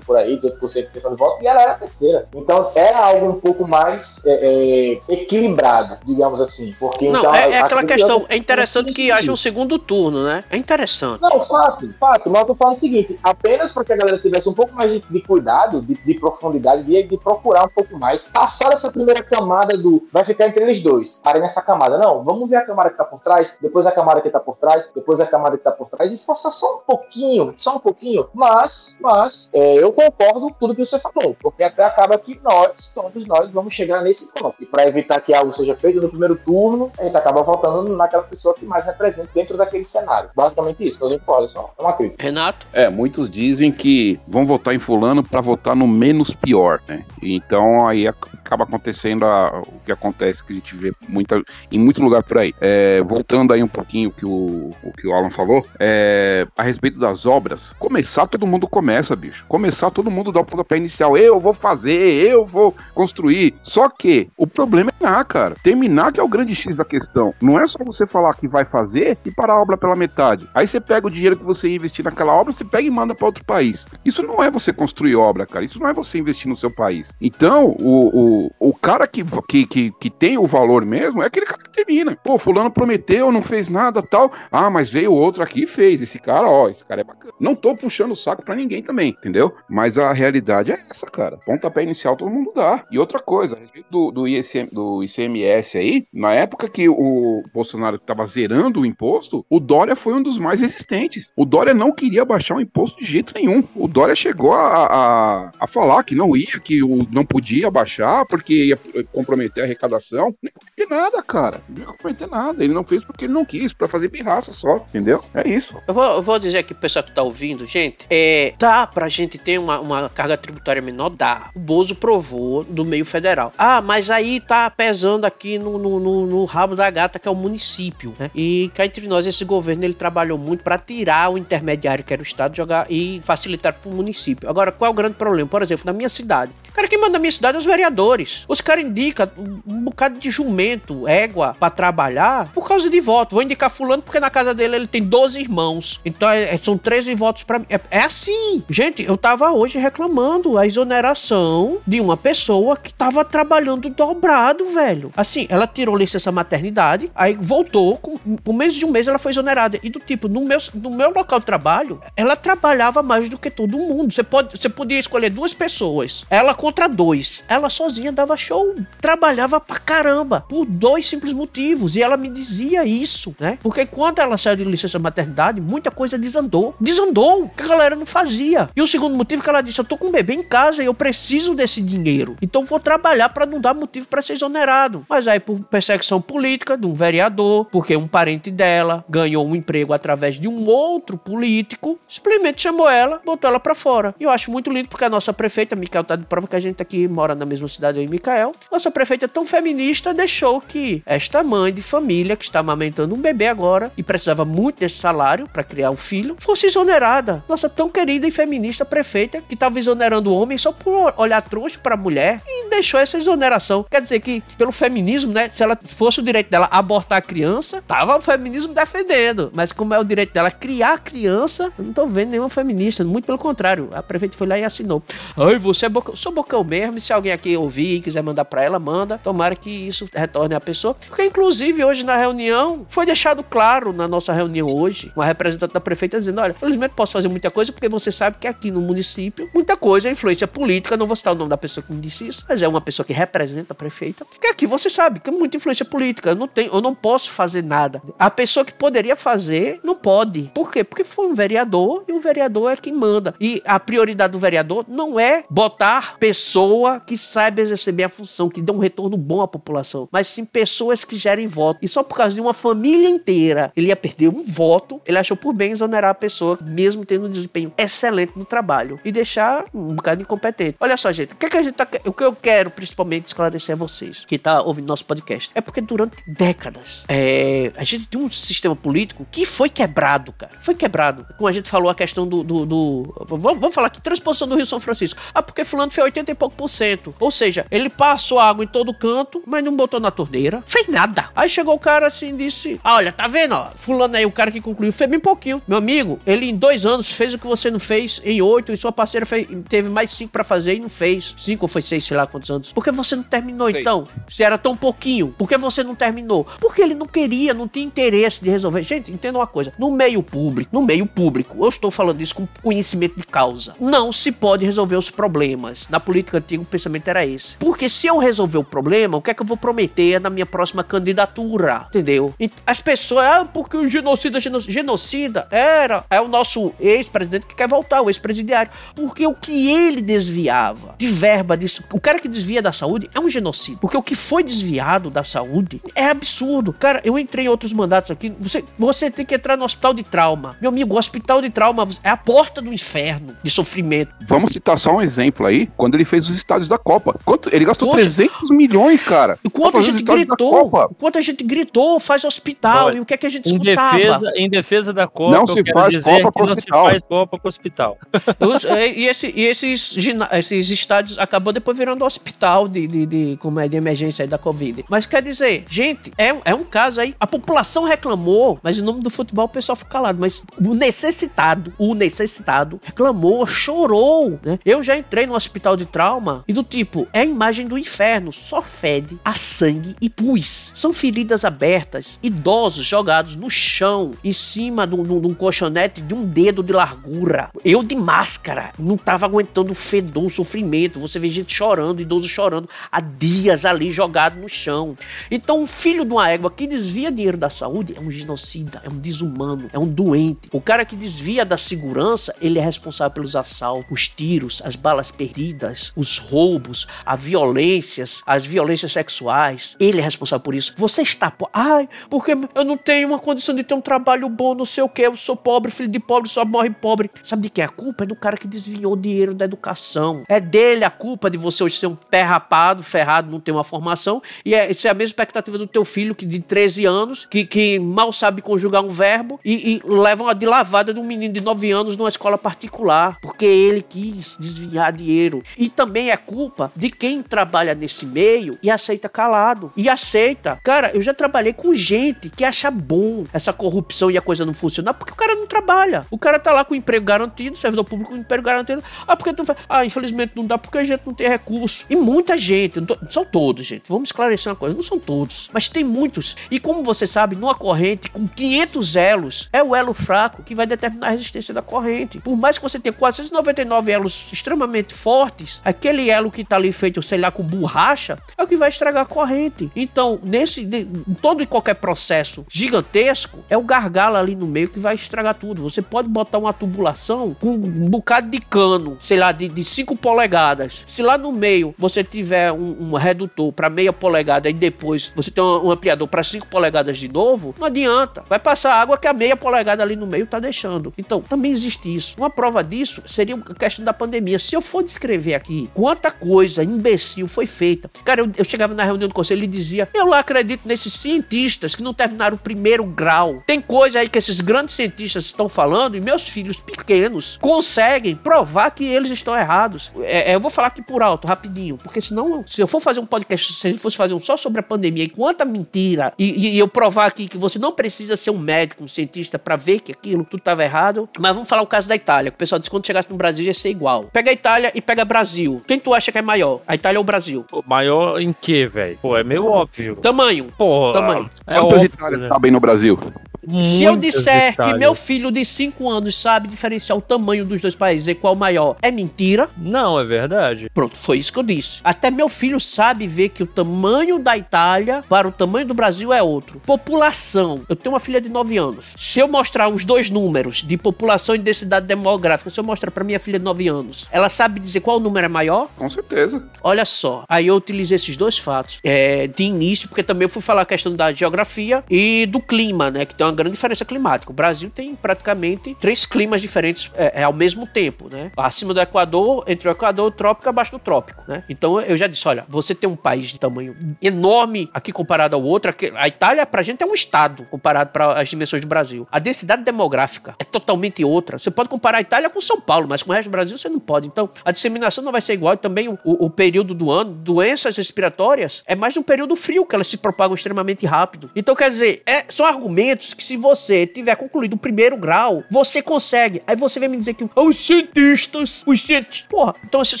por aí, 18% de questão de voto, e ela era a terceira. Então era algo um pouco mais é, é, equilibrado, digamos assim. Porque, não, então, é, é aquela questão, é interessante que haja um segundo turno, né? É interessante. Não, fato, fato, mas eu tô falando o seguinte, apenas para que a galera tivesse um pouco mais de, de cuidado, de, de profundidade, de, de, procurar um pouco mais, passar essa primeira camada do vai ficar entre eles dois, parem nessa camada. Não, vamos ver a camada que tá por trás, depois a camada que tá por trás, depois a camada que tá por trás, esforçar só um pouquinho, só um pouquinho, mas, mas, é, eu concordo com tudo que você falou, porque até acaba que nós, todos nós, vamos chegar nesse ponto. E para evitar que algo seja feito no primeiro turno, a gente acaba voltando naquela pessoa que mais representa dentro daquele cenário. Basicamente isso, não importa, só é uma crítica. Renato? É, muitos dizem que vão votar em fulano para votar no menos pior, né? Então aí acaba acontecendo a, o que acontece que a gente vê muita, em muito lugar por aí. É, voltando aí um pouquinho que o, o que o Alan falou, é, a respeito das obras, começar todo mundo começa, bicho. Começar todo todo mundo dá o pontapé inicial. Eu vou fazer, eu vou construir. Só que o problema é terminar, cara. Terminar que é o grande X da questão. Não é só você falar que vai fazer e parar a obra pela metade. Aí você pega o dinheiro que você ia investir naquela obra, você pega e manda para outro país. Isso não é você construir obra, cara. Isso não é você investir no seu país. Então, o, o, o cara que, que, que, que tem o valor mesmo é aquele cara que termina. Pô, fulano prometeu, não fez nada tal. Ah, mas veio outro aqui e fez. Esse cara, ó, esse cara é bacana. Não tô puxando o saco para ninguém também, entendeu? Mas a realidade é essa, cara. Pontapé inicial todo mundo dá. E outra coisa, a respeito do, do, ICM, do ICMS aí, na época que o Bolsonaro estava zerando o imposto, o Dória foi um dos mais resistentes. O Dória não queria baixar o imposto de jeito nenhum. O Dória chegou a, a, a falar que não ia, que o, não podia baixar porque ia comprometer a arrecadação. Nem comprometer nada, cara. Ia comprometer nada. Ele não fez porque ele não quis, para fazer pirraça só, entendeu? É isso. Eu vou, eu vou dizer aqui pro pessoal que tá ouvindo, gente, é, dá pra gente ter uma, uma carga tributária menor? Dá. O Bozo provou do meio federal. Ah, mas aí tá pesando aqui no, no, no, no rabo da gata, que é o município, né? E cá entre nós, esse governo, ele trabalhou muito para tirar o intermediário, que era o Estado, jogar e facilitar pro município. Agora, qual é o grande problema? Por exemplo, na minha cidade. Cara, quem manda na minha cidade é os vereadores. Os caras indicam um bocado de jumento, égua, para trabalhar por causa de voto. Vou indicar fulano porque na casa dele ele tem 12 irmãos. Então é, é são 13 votos para mim. É, é, assim. Gente, eu tava hoje reclamando a exoneração de uma pessoa que tava trabalhando dobrado, velho. Assim, ela tirou licença maternidade, aí voltou, com, por menos de um mês ela foi exonerada. E do tipo, no meu, no meu local de trabalho, ela trabalhava mais do que todo mundo. Você, pode, você podia escolher duas pessoas. Ela contra dois. Ela sozinha dava show, trabalhava pra caramba, por dois simples motivos. E ela me dizia isso, né? Porque quando ela saiu de licença maternidade, muita coisa desandou. Desandou, que a galera não fazia. E o segundo motivo é que ela disse: Eu tô com um bebê em casa e eu preciso desse dinheiro. Então vou trabalhar para não dar motivo para ser exonerado. Mas aí, por perseguição política de um vereador, porque um parente dela ganhou um emprego através de um outro político, simplesmente chamou ela, botou ela para fora. E eu acho muito lindo porque a nossa prefeita, Micael, tá de prova que a gente aqui mora na mesma cidade, eu e Micael. Nossa prefeita, tão feminista, deixou que esta mãe de família que está amamentando um bebê agora e precisava muito desse salário para criar um filho, fosse exonerada. Nossa tão querida e feminista prefeita que estava exonerando o homem só por olhar trouxa para a mulher e deixou essa exoneração. Quer dizer que, pelo feminismo, né? Se ela fosse o direito dela abortar a criança, tava o feminismo defendendo. Mas como é o direito dela criar a criança, eu não tô vendo nenhuma feminista. Muito pelo contrário. A prefeita foi lá e assinou. Ai, você é bocão. Sou bocão mesmo. Se alguém aqui ouvir e quiser mandar para ela, manda. Tomara que isso retorne à pessoa. Porque, inclusive, hoje na reunião, foi deixado claro na nossa reunião hoje, uma representante da prefeita dizendo: olha, felizmente posso fazer muita coisa, porque você sabe que aqui no município, muita coisa é influência política. Não vou citar o nome da pessoa que me disse isso, mas é uma pessoa que representa a prefeita. Que aqui você sabe que é muita influência política. Eu não tenho, eu não posso fazer nada. A pessoa que poderia fazer, não pode. Por quê? Porque foi um vereador e o vereador é quem manda. E a prioridade do vereador não é botar pessoa que saiba exercer a função, que dê um retorno bom à população, mas sim pessoas que gerem voto. E só por causa de uma família inteira ele ia perder um voto, ele achou por bem exonerar a pessoa, mesmo tendo um desempenho excelente no trabalho, e deixar um bocado incompetente. Olha só, gente, o que, é que a gente tá, o que eu quero principalmente esclarecer a vocês que tá ouvindo nosso podcast é porque durante décadas é, a gente tem um sistema político que foi quebrado, cara. Foi quebrado. Como a gente falou a questão do. do, do vamos, falar aqui, transposição do Rio São Francisco. Ah, porque fulano foi 80 e pouco por cento. Ou seja, ele passou água em todo canto, mas não botou na torneira. Fez nada. Aí chegou o cara assim e disse: Ah, olha, tá vendo, ó? Fulano aí, o cara que concluiu, fez bem pouquinho. Meu amigo, ele em dois anos fez o que você não fez em oito, e sua parceira fez, teve mais cinco para fazer e não fez. Cinco ou foi seis, sei lá quantos anos. Por que você não terminou então? Se era tão pouquinho, por que você não terminou? Porque ele não queria, não tinha interesse de resolver. Gente, entenda uma coisa: no meio público, no meio público, eu estou falando isso com conhecimento de causa. Não se pode resolver os problemas. Na política antiga, o pensamento era esse. Porque se eu resolver o problema, o que é que eu vou prometer na minha próxima candidatura? Entendeu? As pessoas, ah, porque o genocida, genocida era, é o nosso ex-presidente que quer voltar, o ex-presidiário. Porque o que ele desviava de verba disso, o cara que desvia da saúde é um genocídio. Porque o que foi desviado da saúde é absurdo. Cara, eu entrei em outros mandatos aqui. Você, você tem que entrar no hospital de trauma. Meu amigo, o hospital de trauma é a porta do inferno de sofrimento. Vamos citar só um exemplo aí. Quando ele fez os estádios da Copa. Quanto, ele gastou Poxa. 300 milhões, cara. E quanto a gente gritou, o quanto a gente gritou, faz hospital, Olha, e o que é que a gente Em escutava? defesa, em defesa da Copa, Não se faz dizer Copa que pro não hospital. se faz Copa com o hospital. Os- e, esse- e esses, esses estádios acabou depois virando hospital de, de, de, como é, de emergência aí da Covid. Mas quer dizer, gente, é, é um caso aí. A população reclamou, mas em nome do futebol o pessoal fica calado. Mas o necessitado, o necessitado, reclamou, chorou, né? Eu já entrei no hospital de trauma e do tipo, é a imagem do inferno, só fede a sangue e pus. São feridas abertas, idosos jogados no chão, em cima de um, colchonete de um dedo de largura. Eu de máscara, não tava aguentando o fedor, o sofrimento. Você vê gente chorando, idoso chorando, há dias ali jogado no chão. Então, um filho de uma égua que desvia dinheiro da saúde é um genocida, é um desumano, é um doente. O cara que desvia da segurança, ele é responsável pelos assaltos, os tiros, as balas perdidas, os roubos, as violências, as violências sexuais. Ele é responsável por isso. Você está, po- ai, porque eu não tenho uma condição de ter um trabalho bom, não sei o que, eu sou pobre, filho de pobre, só morre pobre. Sabe de quem é a culpa? É do cara que desviou o dinheiro da educação. É dele a culpa de você hoje ser um pé rapado, ferrado, não ter uma formação. E é, isso é a mesma expectativa do teu filho, que de 13 anos, que, que mal sabe conjugar um verbo e, e leva uma de lavada de um menino de 9 anos numa escola particular, porque ele quis desviar dinheiro. E também é culpa de quem trabalha nesse meio e aceita calado. E aceita. Cara, eu já trabalhei com gente que acha bom essa corrupção e a coisa não funcionar porque o cara não trabalha. O cara tá lá com emprego garantido, servidor público com emprego garantido. Ah, porque tu faz? Ah, infelizmente não dá porque a gente não tem recurso. E muita gente, não, tô- não são todos, gente. Vamos esclarecer uma coisa, não são todos, mas tem muitos. E como você sabe, numa corrente com 500 elos, é o elo fraco que vai determinar a resistência da corrente. Por mais que você tenha 499 elos extremamente fortes, aquele elo que tá ali feito, sei lá, com borracha, é o que vai estragar a corrente. Então, nesse de- em todo e qualquer processo gigantesco, é o gargalo ali no meio que vai estragar tudo. Você pode botar uma tubulação com um bocado de cano, sei lá, de 5 polegadas. Se lá no meio você tiver um, um redutor para meia polegada e depois você tem um, um ampliador para 5 polegadas de novo, não adianta. Vai passar água que a meia polegada ali no meio tá deixando. Então, também existe isso. Uma prova disso seria a questão da pandemia. Se eu for descrever aqui quanta coisa imbecil foi feita. Cara, eu, eu chegava na reunião do conselho e dizia: Eu lá acredito nesses cientistas que não terminaram o primeiro grau. Tem coisa aí que esses grandes cientistas estão falando e meus filhos pequenos conseguem provar que eles estão errados. É, é, eu vou falar aqui por alto, rapidinho, porque senão, se eu for fazer um podcast, se gente fosse fazer um só sobre a pandemia e quanta mentira, e, e- e eu provar aqui que você não precisa ser um médico, um cientista, pra ver que aquilo tudo estava errado. Mas vamos falar o caso da Itália, que o pessoal disse que quando chegasse no Brasil ia ser igual. Pega a Itália e pega Brasil. Quem tu acha que é maior? A Itália ou o Brasil? Pô, maior em que, velho? Pô, é meio óbvio. Tamanho. Pô, Tamanho. é Quantas óbvio, Itálias né? cabem no Brasil? Se eu disser que Itálias. meu filho de 5 anos sabe diferenciar o tamanho dos dois países e qual maior, é mentira. Não, é verdade. Pronto, foi isso que eu disse. Até meu filho sabe ver que o tamanho da Itália para o tamanho do Brasil é outro. População. Eu tenho uma filha de 9 anos. Se eu mostrar os dois números de população e densidade demográfica, se eu mostrar para minha filha de 9 anos, ela sabe dizer qual número é maior? Com certeza. Olha só, aí eu utilizei esses dois fatos é, de início, porque também eu fui falar a questão da geografia e do clima, né? Que tem uma grande diferença climática. O Brasil tem praticamente três climas diferentes é, é, ao mesmo tempo, né? Acima do Equador, entre o Equador, o trópico e abaixo do trópico, né? Então eu já disse: olha, você tem um país de tamanho enorme aqui comparado ao outro. aqui- a Itália, pra gente, é um estado comparado para as dimensões do Brasil. A densidade demográfica é totalmente outra. Você pode comparar a Itália com São Paulo, mas com o resto do Brasil você não pode. Então, a disseminação não vai ser igual. E também o, o- o período do ano, doenças respiratórias, é mais um período frio que elas se propagam extremamente rápido. Então, quer dizer, é- são argumentos que se você tiver concluído o primeiro grau, você consegue. Aí você vem me dizer que "Ah, os cientistas, os cientistas. Porra, então esses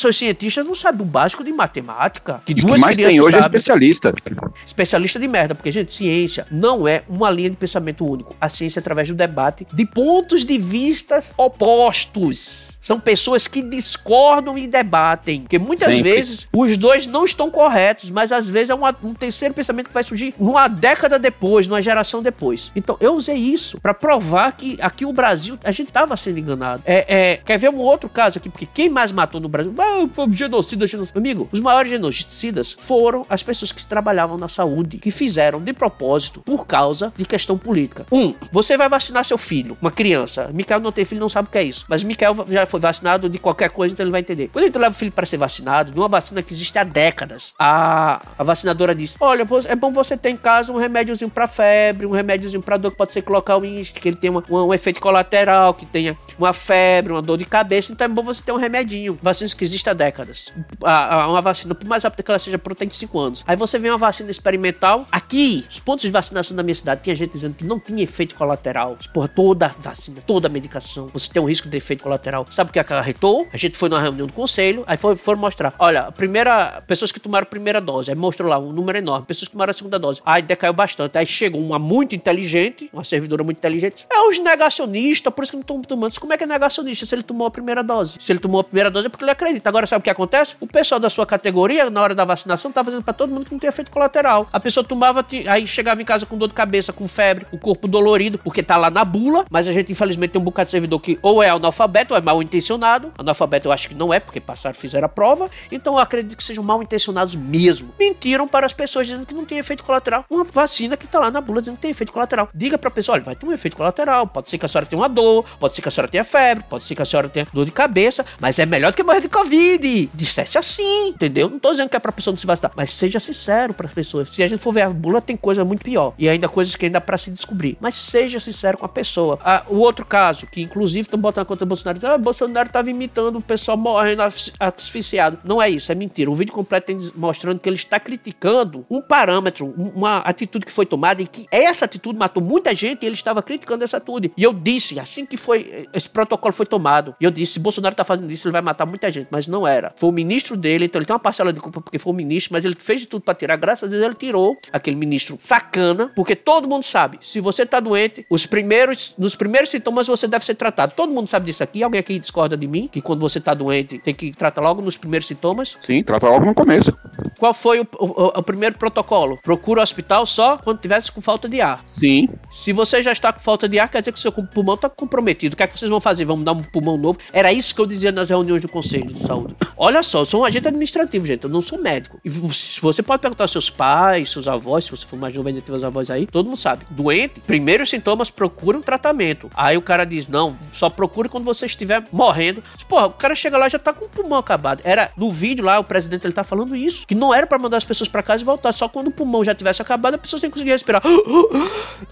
seus cientistas não sabem o básico de matemática. Que E duas que mais tem hoje é sabem. especialista. Especialista de merda, porque, gente, ciência não é uma linha de pensamento único. A ciência é através do debate de pontos de vistas opostos. São pessoas que discordam e debatem. Porque muitas Sempre. vezes os dois não estão corretos, mas às vezes é uma- um terceiro pensamento que vai surgir uma década depois, numa geração depois. Então eu usei isso pra provar que aqui o Brasil, a gente tava sendo enganado. É, é, quer ver um outro caso aqui? Porque quem mais matou no Brasil? Ah, foi genocida, genocida. Amigo, os maiores genocidas foram as pessoas que trabalhavam na saúde, que fizeram de propósito por causa de questão política. Um, você vai vacinar seu filho, uma criança. Micael não tem filho, não sabe o que é isso. Mas Micael já foi vacinado de qualquer coisa, então ele vai entender. Quando ele leva o filho para ser vacinado, de uma vacina que existe há décadas, a, a vacinadora diz: Olha, é bom você ter em casa um remédiozinho para febre, um remédiozinho para dor pode ser colocar o que ele tem uma- um efeito colateral, que tenha uma febre, uma dor de cabeça. Então é bom você ter um remedinho. Vacinas que existem há décadas. A, a- uma vacina, por mais rápida que ela seja, protege 5 anos. Aí você vê uma vacina experimental. Aqui, os pontos de vacinação da minha cidade, tinha gente dizendo que não tinha efeito colateral. Porra, toda vacina, toda medicação, você tem um risco de efeito colateral. Sabe o que acarretou? A gente foi numa reunião do conselho, aí foi, foram mostrar. Olha, a primeira. Pessoas que tomaram a primeira dose, aí mostrou lá um número enorme. Pessoas que tomaram a segunda dose. Aí decaiu bastante. Aí chegou uma muito inteligente, uma servidora muito inteligente. É os negacionistas, por isso que não estão tomando. Como é que é negacionista se ele tomou a primeira dose? Se ele tomou a primeira dose é porque ele acredita. Agora, sabe o que acontece? O pessoal da sua categoria, na hora da vacinação, tá fazendo pra todo mundo que não tem efeito colateral. A pessoa tomava, aí chegava em casa com dor de cabeça, com febre, o corpo dolorido, porque tá lá na bula, mas a gente, infelizmente, tem um bocado de servidor que ou é analfabeto ou é mal intencionado. Analfabeto eu acho que não é, porque passaram, fizeram a prova. Então eu acredito que sejam mal intencionados mesmo. Mentiram para as pessoas dizendo que não tem efeito colateral. Uma vacina que tá lá na bula dizendo que tem efeito colateral. Diga pra pessoa, olha, vai ter um efeito colateral. Pode ser que a senhora tenha uma dor, pode ser que a senhora tenha febre, pode ser que a senhora tenha dor de cabeça, mas é melhor do que morrer de Covid. Dissesse assim, entendeu? Não tô dizendo que é pra pessoa não se vacinar, mas seja sincero para as pessoas. Se a gente for ver a bula, tem coisa muito pior. E ainda coisas que ainda pra se descobrir. Mas seja sincero com a pessoa. Ah, o outro caso, que inclusive estão botando contra o Bolsonaro, dizendo, ah, Bolsonaro tava imitando o pessoal morrendo asfi- asfixiado. Não é isso, é mentira. O vídeo completo tem mostrando que ele está criticando um parâmetro, um- uma atitude que foi tomada e que essa atitude matou muita gente e ele estava criticando essa atitude. E eu disse, assim que foi esse protocolo foi tomado, e eu disse, se Bolsonaro tá fazendo isso, ele vai matar muita gente, mas não era. Foi o ministro dele, então ele tem uma parcela de culpa porque foi o ministro, mas ele fez de tudo para tirar. Graças a Deus ele tirou aquele ministro sacana, porque todo mundo sabe, se você tá doente, os primeiros, nos primeiros sintomas você deve ser tratado. Todo mundo sabe disso aqui. Alguém aqui discorda de mim que quando você tá doente tem que tratar logo nos primeiros sintomas? Sim, trata logo no começo. Qual foi o, o- o primeiro protocolo? Procura o hospital só quando tivesse com falta de ar. Sim. Se você já está com falta de ar, quer dizer que seu pulmão está comprometido. O que é que vocês vão fazer? Vamos dar um pulmão novo? Era isso que eu dizia nas reuniões do Conselho de Saúde. Olha só, eu sou um agente administrativo, gente. Eu não sou médico. E você pode perguntar aos seus pais, seus avós, se você for mais ainda tem os avós aí, todo mundo sabe. Doente, primeiros sintomas, procura um tratamento. Aí o cara diz, não, só procure quando você estiver morrendo. Porra, o cara chega lá já tá com o pulmão acabado. Era, no vídeo lá, o presidente ele tá falando isso. Que não era pra mandar as pessoas pra casa e voltar. Só quando o pulmão já tivesse acabado, a pessoa sem conseguir respirar.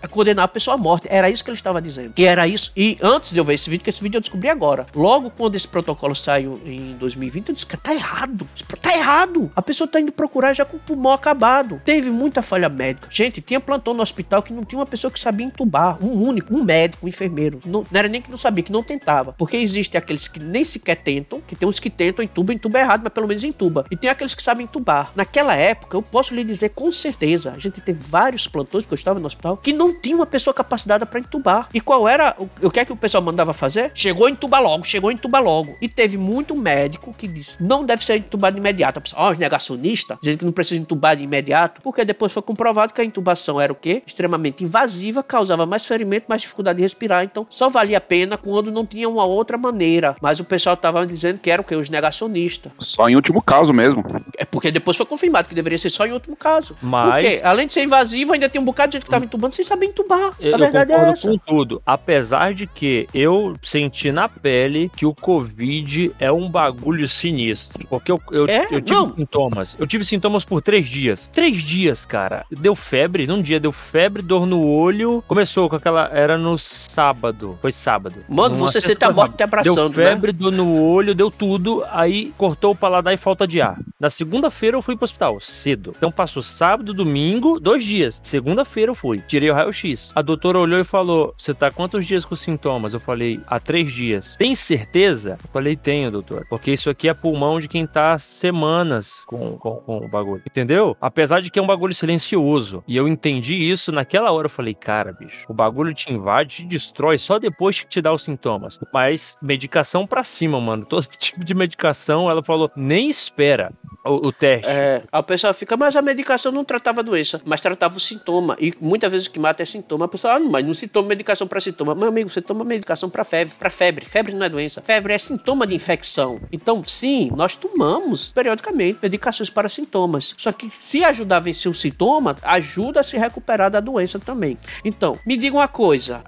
É condenar a pessoa à morte. Era isso que ele estava dizendo. Que era isso. E antes de eu ver esse vídeo, que esse vídeo eu descobri agora. Logo quando esse protocolo saiu em 2020, eu disse que tá errado. Tá errado. A pessoa tá indo procurar já com o pulmão acabado. Teve muita falha médica. Gente, tinha plantão no hospital que não tinha uma pessoa que sabia entubar. Um único, um médico, um enfermeiro. Não, não era nem que não sabia, que não tentava. Porque existem aqueles que nem sequer tentam, que tem uns que tentam, entubam, entuba errado, mas pelo menos entuba. E tem aqueles que sabem entubar. Naquela época, eu posso lhe dizer com certeza, a gente teve vários plantões, porque eu estava no hospital, que não tinha uma pessoa capacitada para entubar. E qual era o, o que é que o pessoal mandava fazer? Chegou a entubar logo, chegou a entubar logo. E teve muito médico que disse: não deve ser entubado de imediato. A pessoa, Ó, os negacionistas, dizendo que não precisa entubar de imediato, porque depois foi comprovado que a intubação era o quê? Extremamente invasiva, causava mais ferimento, mais dificuldade de respirar. Então só valia a pena quando não tinha uma outra maneira. Mas o pessoal tava dizendo que era o quê? Os negacionistas. Só em último caso mesmo. É porque depois foi confirmado que deveria ser só em último caso. Mas- Porque, além de ser invasivo, ainda tem um bocado de gente que tava entubando sem saber entubar. Eu, a verdade eu é concordo essa. com tudo. Apesar de que eu senti na pele que o Covid é um bagulho sinistro. Porque eu, eu, É? eu tive Não. sintomas. Eu tive sintomas por três dias. Três dias, cara. Deu febre. Num dia deu febre, dor no olho. Começou com aquela. Era no sábado. Foi sábado. Mano, Numa você sexta sente a foi morte te rápido. Deu abraçando, né? febre, dor no olho, deu tudo. Aí cortou o paladar e falta de ar. Na segunda-feira eu fui pro hospital, cedo. Então passou sábado, domingo, dois dias. Segunda-feira eu fui. Tirei o raio-x. A doutora olhou e falou: Você tá quantos dias com sintomas? Eu falei: Há três dias. Tem certeza? Eu falei: Tenho, doutor. Porque isso aqui é pulmão de quem tá semanas com, com, com o bagulho. Entendeu? Apesar Apesar de que é um bagulho silencioso. E eu entendi isso naquela hora. Eu falei, cara, bicho, o bagulho te invade, te destrói só depois que te dá os sintomas. Mas medicação pra cima, mano. Todo tipo de medicação, ela falou, nem espera o, o teste. É, a pessoa fica, mas a medicação não tratava a doença, mas tratava o sintoma. E muitas vezes o que mata é sintoma. A pessoa, ah, mas não se toma medicação para sintoma. Meu amigo, você toma medicação para febre, para febre. Febre não é doença. Febre é sintoma de infecção. Então, sim, nós tomamos periodicamente medicações para sintomas. Só que se ajudar a vencer o sintoma, ajuda a se recuperar da doença também. Então, me diga uma coisa: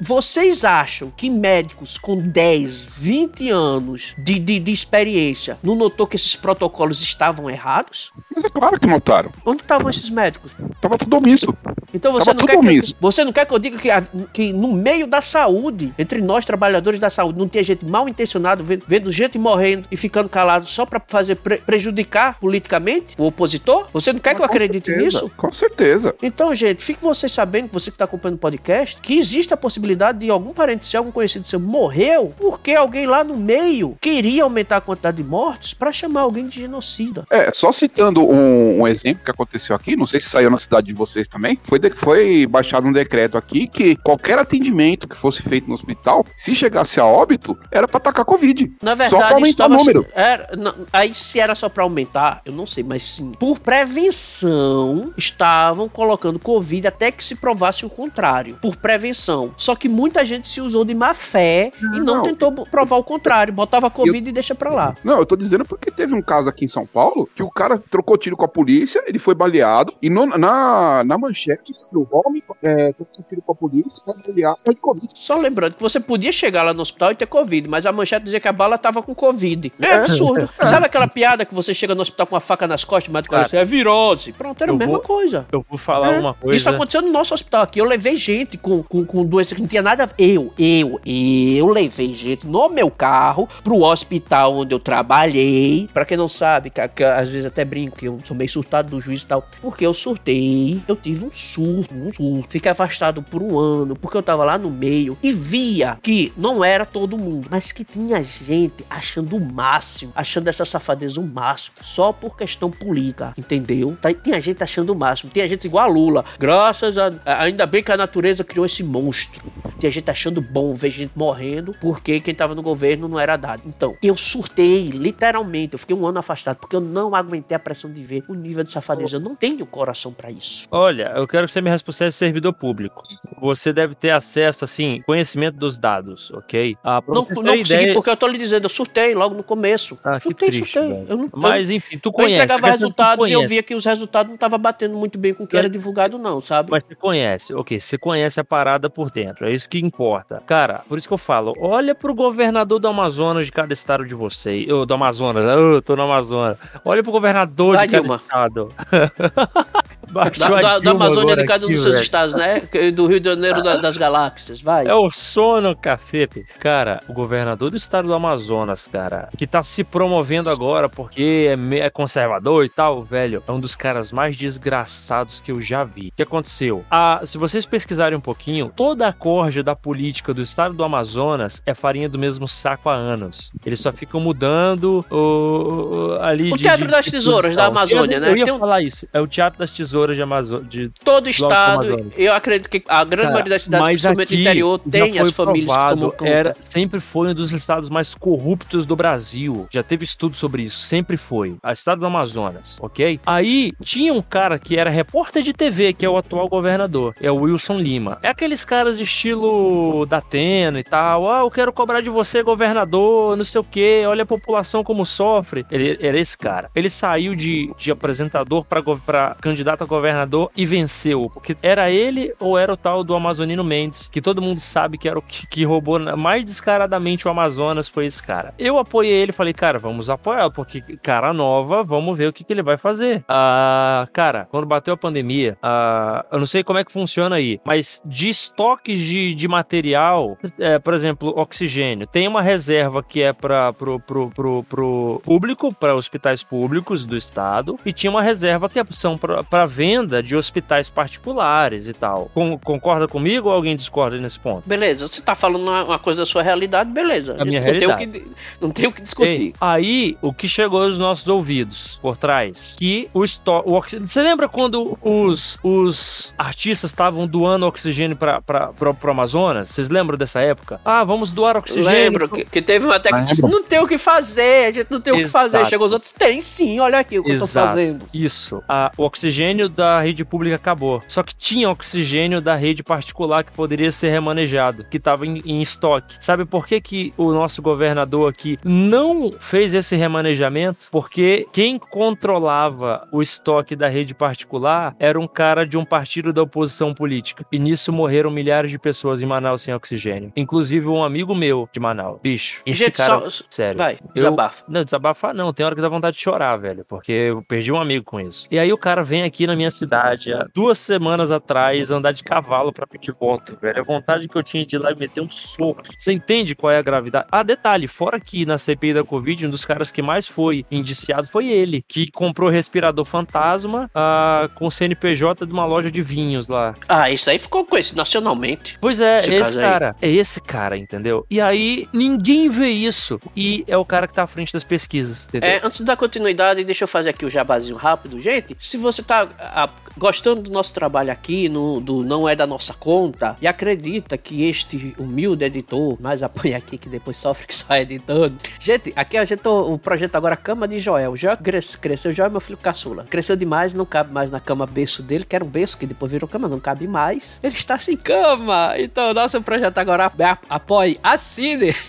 vocês acham que médicos com 10, 20 anos de, de, de experiência não notou que esses protocolos estavam errados? Mas é claro que notaram. Onde estavam esses médicos? Tava tudo omisso. Então você não, quer que, você não quer que eu diga que, a, que no meio da saúde, entre nós trabalhadores da saúde, não tem gente mal intencionado vendo, vendo gente morrendo e ficando calado só para fazer pre, prejudicar politicamente o opositor? Você não quer Mas que eu acredite certeza, nisso? Com certeza. Então, gente, fique você sabendo, você que está acompanhando o podcast, que existe a possibilidade de algum parente seu, algum conhecido seu morreu porque alguém lá no meio queria aumentar a quantidade de mortes para chamar alguém de genocida. É, só citando um, um exemplo que aconteceu aqui, não sei se saiu na cidade de vocês também, foi de, foi baixado um decreto aqui que qualquer atendimento que fosse feito no hospital, se chegasse a óbito, era para atacar Covid. Na verdade, só pra aumentar o número. Era, não, aí se era só para aumentar, eu não sei, mas sim. Por prevenção, estavam colocando Covid até que se provasse o contrário. Por prevenção. Só que muita gente se usou de má fé não, e não, não, tentou provar o contrário. Botava Covid eu, e deixa pra lá. Não, eu tô dizendo porque teve um caso aqui em São Paulo que o cara trocou tiro com a polícia, ele foi baleado e no, na, na manchete o homem é, com a polícia, foi baleado de Covid. Só lembrando que você podia chegar lá no hospital e ter Covid, mas a manchete dizia que a bala tava com Covid. É, é absurdo. É. Sabe aquela piada que você chega no hospital com uma faca nas costas, mas cara, é virose? Pronto, era a mesma vou, coisa. Eu vou falar é. uma coisa. Isso aconteceu no nosso hospital aqui. Eu levei gente com, com, com doença que não tinha nada. Eu, eu, eu levei gente no meu carro pro hospital onde eu trabalhei. Pra quem não sabe, que, que às vezes até brinco que eu sou meio surtado do juiz e tal. Porque eu surtei, eu tive um surto, um surto. Fiquei afastado por um ano, porque eu tava lá no meio e via que não era todo mundo, mas que tinha gente achando o máximo, achando essa safadeza o máximo, só por questão política, entendeu? Tá, tinha gente achando o máximo, tinha gente igual a Lula. Graças a. Ainda bem que a natureza criou esse monstro. Tinha gente achando bom ver gente morrendo porque quem tava no governo não era dado. Então, eu surtei, literalmente. Eu fiquei um ano afastado porque eu não aguentei a pressão de ver o nível de safadeza. Eu não tenho coração para isso. Olha, eu quero que você me responda é servidor público. Você deve ter acesso, assim, conhecimento dos dados, ok? Ah, não, não consegui, ideia... porque eu tô lhe dizendo, eu surtei logo no começo. Ah, surtei, que triste, surtei. Eu não, Mas, enfim, tu conhece. Eu entregava resultados e eu via que os resultados não estavam batendo muito bem com o que era divulgado, não, sabe? Mas você conhece, ok, você conhece a parada por dentro, é isso que importa. Cara, por isso que eu falo, olha pro governador do Amazonas de cada estado de vocês, eu, do Amazonas, eu tô no Amazonas, olha pro governador Vai, de cada Dilma. estado. da, da, Amazônia de cada um dos seus estados, né? Do Rio de Janeiro da, das galáxias, vai. É o sono, cacete. Cara, o governador do estado do Amazonas, cara, que tá se promovendo agora porque é, é conservador e tal, velho, é um dos caras mais desgraçados que eu já vi. O que aconteceu? Ah, se vocês pesquisarem um pouquinho, toda a corja da política do estado do Amazonas é farinha do mesmo saco há anos. Eles só ficam mudando o, ali o de, Teatro de, das Tesouras da Amazônia, eu, né? Eu ia Tem falar isso. É o Teatro das Tesouras tesoura de Amazônia. De Todo estado, eu acredito que a grande Cara, maioria das cidades, principalmente do interior, tem as famílias provado, que tomam conta. Era, sempre foi um dos estados mais corruptos do Brasil. Já teve estudo sobre isso, sempre foi. O estado do Amazonas, ok? Aí tinha um cara que era repórter de TV, que é o atual governador, é o Wilson Lima. É aqueles caras de estilo da Atena e tal. Ah, eu quero cobrar de você, governador, não sei o que. Olha a população como sofre. Ele era esse cara. Ele saiu de, de apresentador para candidato a governador e venceu. Porque era ele ou era o tal do Amazonino Mendes, que todo mundo sabe que era o que, que roubou mais descaradamente o Amazonas, foi esse cara. Eu apoiei ele falei, cara, vamos apoiar, porque cara nova, vamos ver o que, que ele vai fazer. Ah, cara, quando bateu a pandemia, ah, eu não sei como é que funciona aí, mas de estoques de, de material, é, por exemplo, oxigênio, tem uma reserva que é para pro, pro, pro, pro público, para hospitais públicos do estado, e tinha uma reserva que é, são para venda de hospitais particulares e tal. Com, concorda comigo ou alguém discorda nesse ponto? Beleza, você tá falando uma, uma coisa da sua realidade, beleza. A minha não Tem o realidade. que, não tem o que discutir. Ei, aí, o que chegou aos nossos ouvidos por trás, que o estoque. Você lembra quando os, os artistas estavam doando oxigênio para o Amazonas? Vocês lembram dessa época? Ah, vamos doar oxigênio. Lembro que, que teve um até que disse: não tem o que fazer, a gente não tem o que fazer. Exato. Chegou os outros: tem sim, olha aqui o que eu tô Exato. fazendo. Isso. Ah, o oxigênio da rede pública acabou. Só que tinha oxigênio da rede particular que poderia ser remanejado, que estava em, em estoque. Sabe por que, que o nosso governador aqui não fez esse remanejamento? Porque quem controlava o estoque da rede particular era um cara de um partido da oposição política. E nisso morreram milhares de pessoas em Manaus sem oxigênio. Inclusive um amigo meu de Manaus. Bicho, esse Gente, cara. só- Sério. Vai, Eu- desabafa. Não, desabafar não. Tem hora que dá vontade de chorar, velho. Porque eu perdi um amigo com isso. E aí o cara vem aqui na minha cidade, há duas semanas atrás, andar de cavalo pra pedir voto, velho. A vontade que eu tinha de ir lá e meter um soco. Você entende qual é a gravidade? Ah, detalhe, fora que na CPI da Covid, um dos caras que mais foi indiciado foi ele, que comprou respirador fantasma ah, com CNPJ de uma loja de vinhos lá. Ah, isso aí ficou conhecido nacionalmente. Pois é, Esse esse cara. É esse cara, entendeu? E aí ninguém vê isso. E é o cara que tá à frente das pesquisas, entendeu? É, antes da continuidade, deixa eu fazer aqui o jabazinho rápido. Gente, se você tá ah, gostando do nosso trabalho aqui, no, do Não É Da Nossa Conta, e acredita que este humilde editor, mais apoia aqui que depois sofre que sai editando. Gente, aqui a gente, o projeto agora Cama de Joel. Joel cres- cresceu, Joel é meu filho caçula. Cresceu demais, não cabe mais na cama berço dele, que era um berço que depois virou cama, não cabe mais. Ele está sem cama. Então, nosso projeto agora é a- apoie, assine.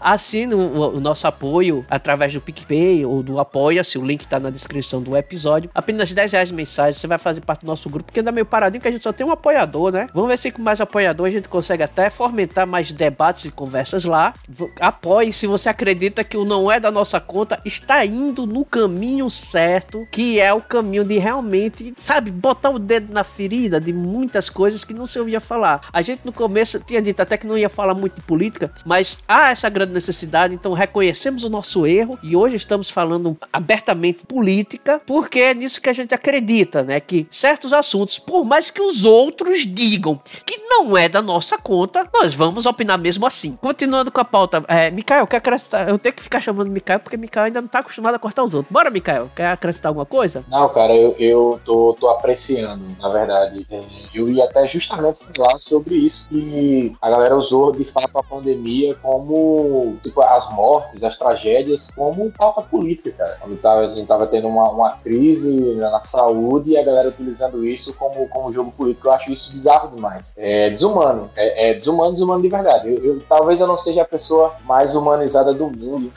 Assine o, o nosso apoio através do PicPay ou do Apoia-se, o link tá na descrição do episódio. Apenas 10 reais mensais, você vai fazer parte do nosso grupo, porque anda meio paradinho que a gente só tem um apoiador, né? Vamos ver se com mais apoiador a gente consegue até fomentar mais debates e conversas lá. Apoie se você acredita que o não é da nossa conta está indo no caminho certo, que é o caminho de realmente, sabe, botar o dedo na ferida de muitas coisas que não se ouvia falar. A gente no começo tinha dito até que não ia falar muito de política, mas há essa grande necessidade, então reconhecemos o nosso erro e hoje estamos falando abertamente política, porque é nisso que a gente acredita, né? Que certos assuntos, por mais que os outros digam que não é da nossa conta, nós vamos opinar mesmo assim. Continuando com a pauta, é, Mikael, quer acrescentar? Eu tenho que ficar chamando Mikael porque Mikael ainda não tá acostumado a cortar os outros. Bora, Mikael, quer acrescentar alguma coisa? Não, cara, eu, eu tô, tô apreciando, na verdade. É, Eu ia até justamente falar sobre isso, que a galera usou de fato a pandemia como, tipo, as mortes, as tragédias, como pauta política, cara. Quando tava, a gente tava tendo uma, uma crise na saúde e a galera utilizando isso como, como jogo político, eu acho isso bizarro demais. É desumano, é, é desumano, desumano de verdade. Eu, eu- talvez eu não seja a pessoa mais humanizada do mundo,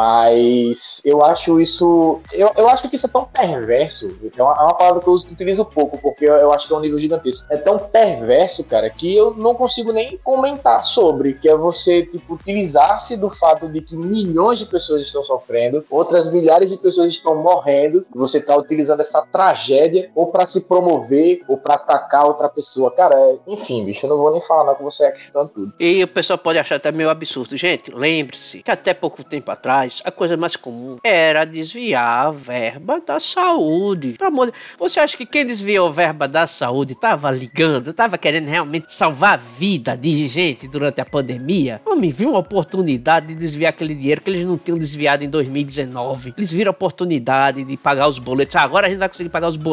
mas eu acho isso. Eu, eu acho que isso é tão perverso. É uma, é uma palavra que eu utilizo pouco, porque eu, eu acho que é um nível gigantesco. É tão perverso, cara, que eu não consigo nem comentar sobre. Que é você, tipo, utilizar-se do fato de que milhões de pessoas estão sofrendo, outras milhares de pessoas estão morrendo, você tá utilizando essa tragédia ou para se promover ou para atacar outra pessoa. Cara, é- enfim, bicho, eu não vou nem falar não que você é questão tudo. E o pessoal pode achar até meio absurdo. Gente, lembre-se que até pouco tempo atrás, a coisa mais comum era desviar a verba da saúde. Pelo amor de... Você acha que quem desviou verba da saúde tava ligando, tava querendo realmente salvar a vida de gente durante a pandemia? Me viu uma oportunidade de desviar aquele dinheiro que eles não tinham desviado em 2019. Eles viram a oportunidade de pagar os boletos. Ah, agora a gente vai conseguir pagar os boletos.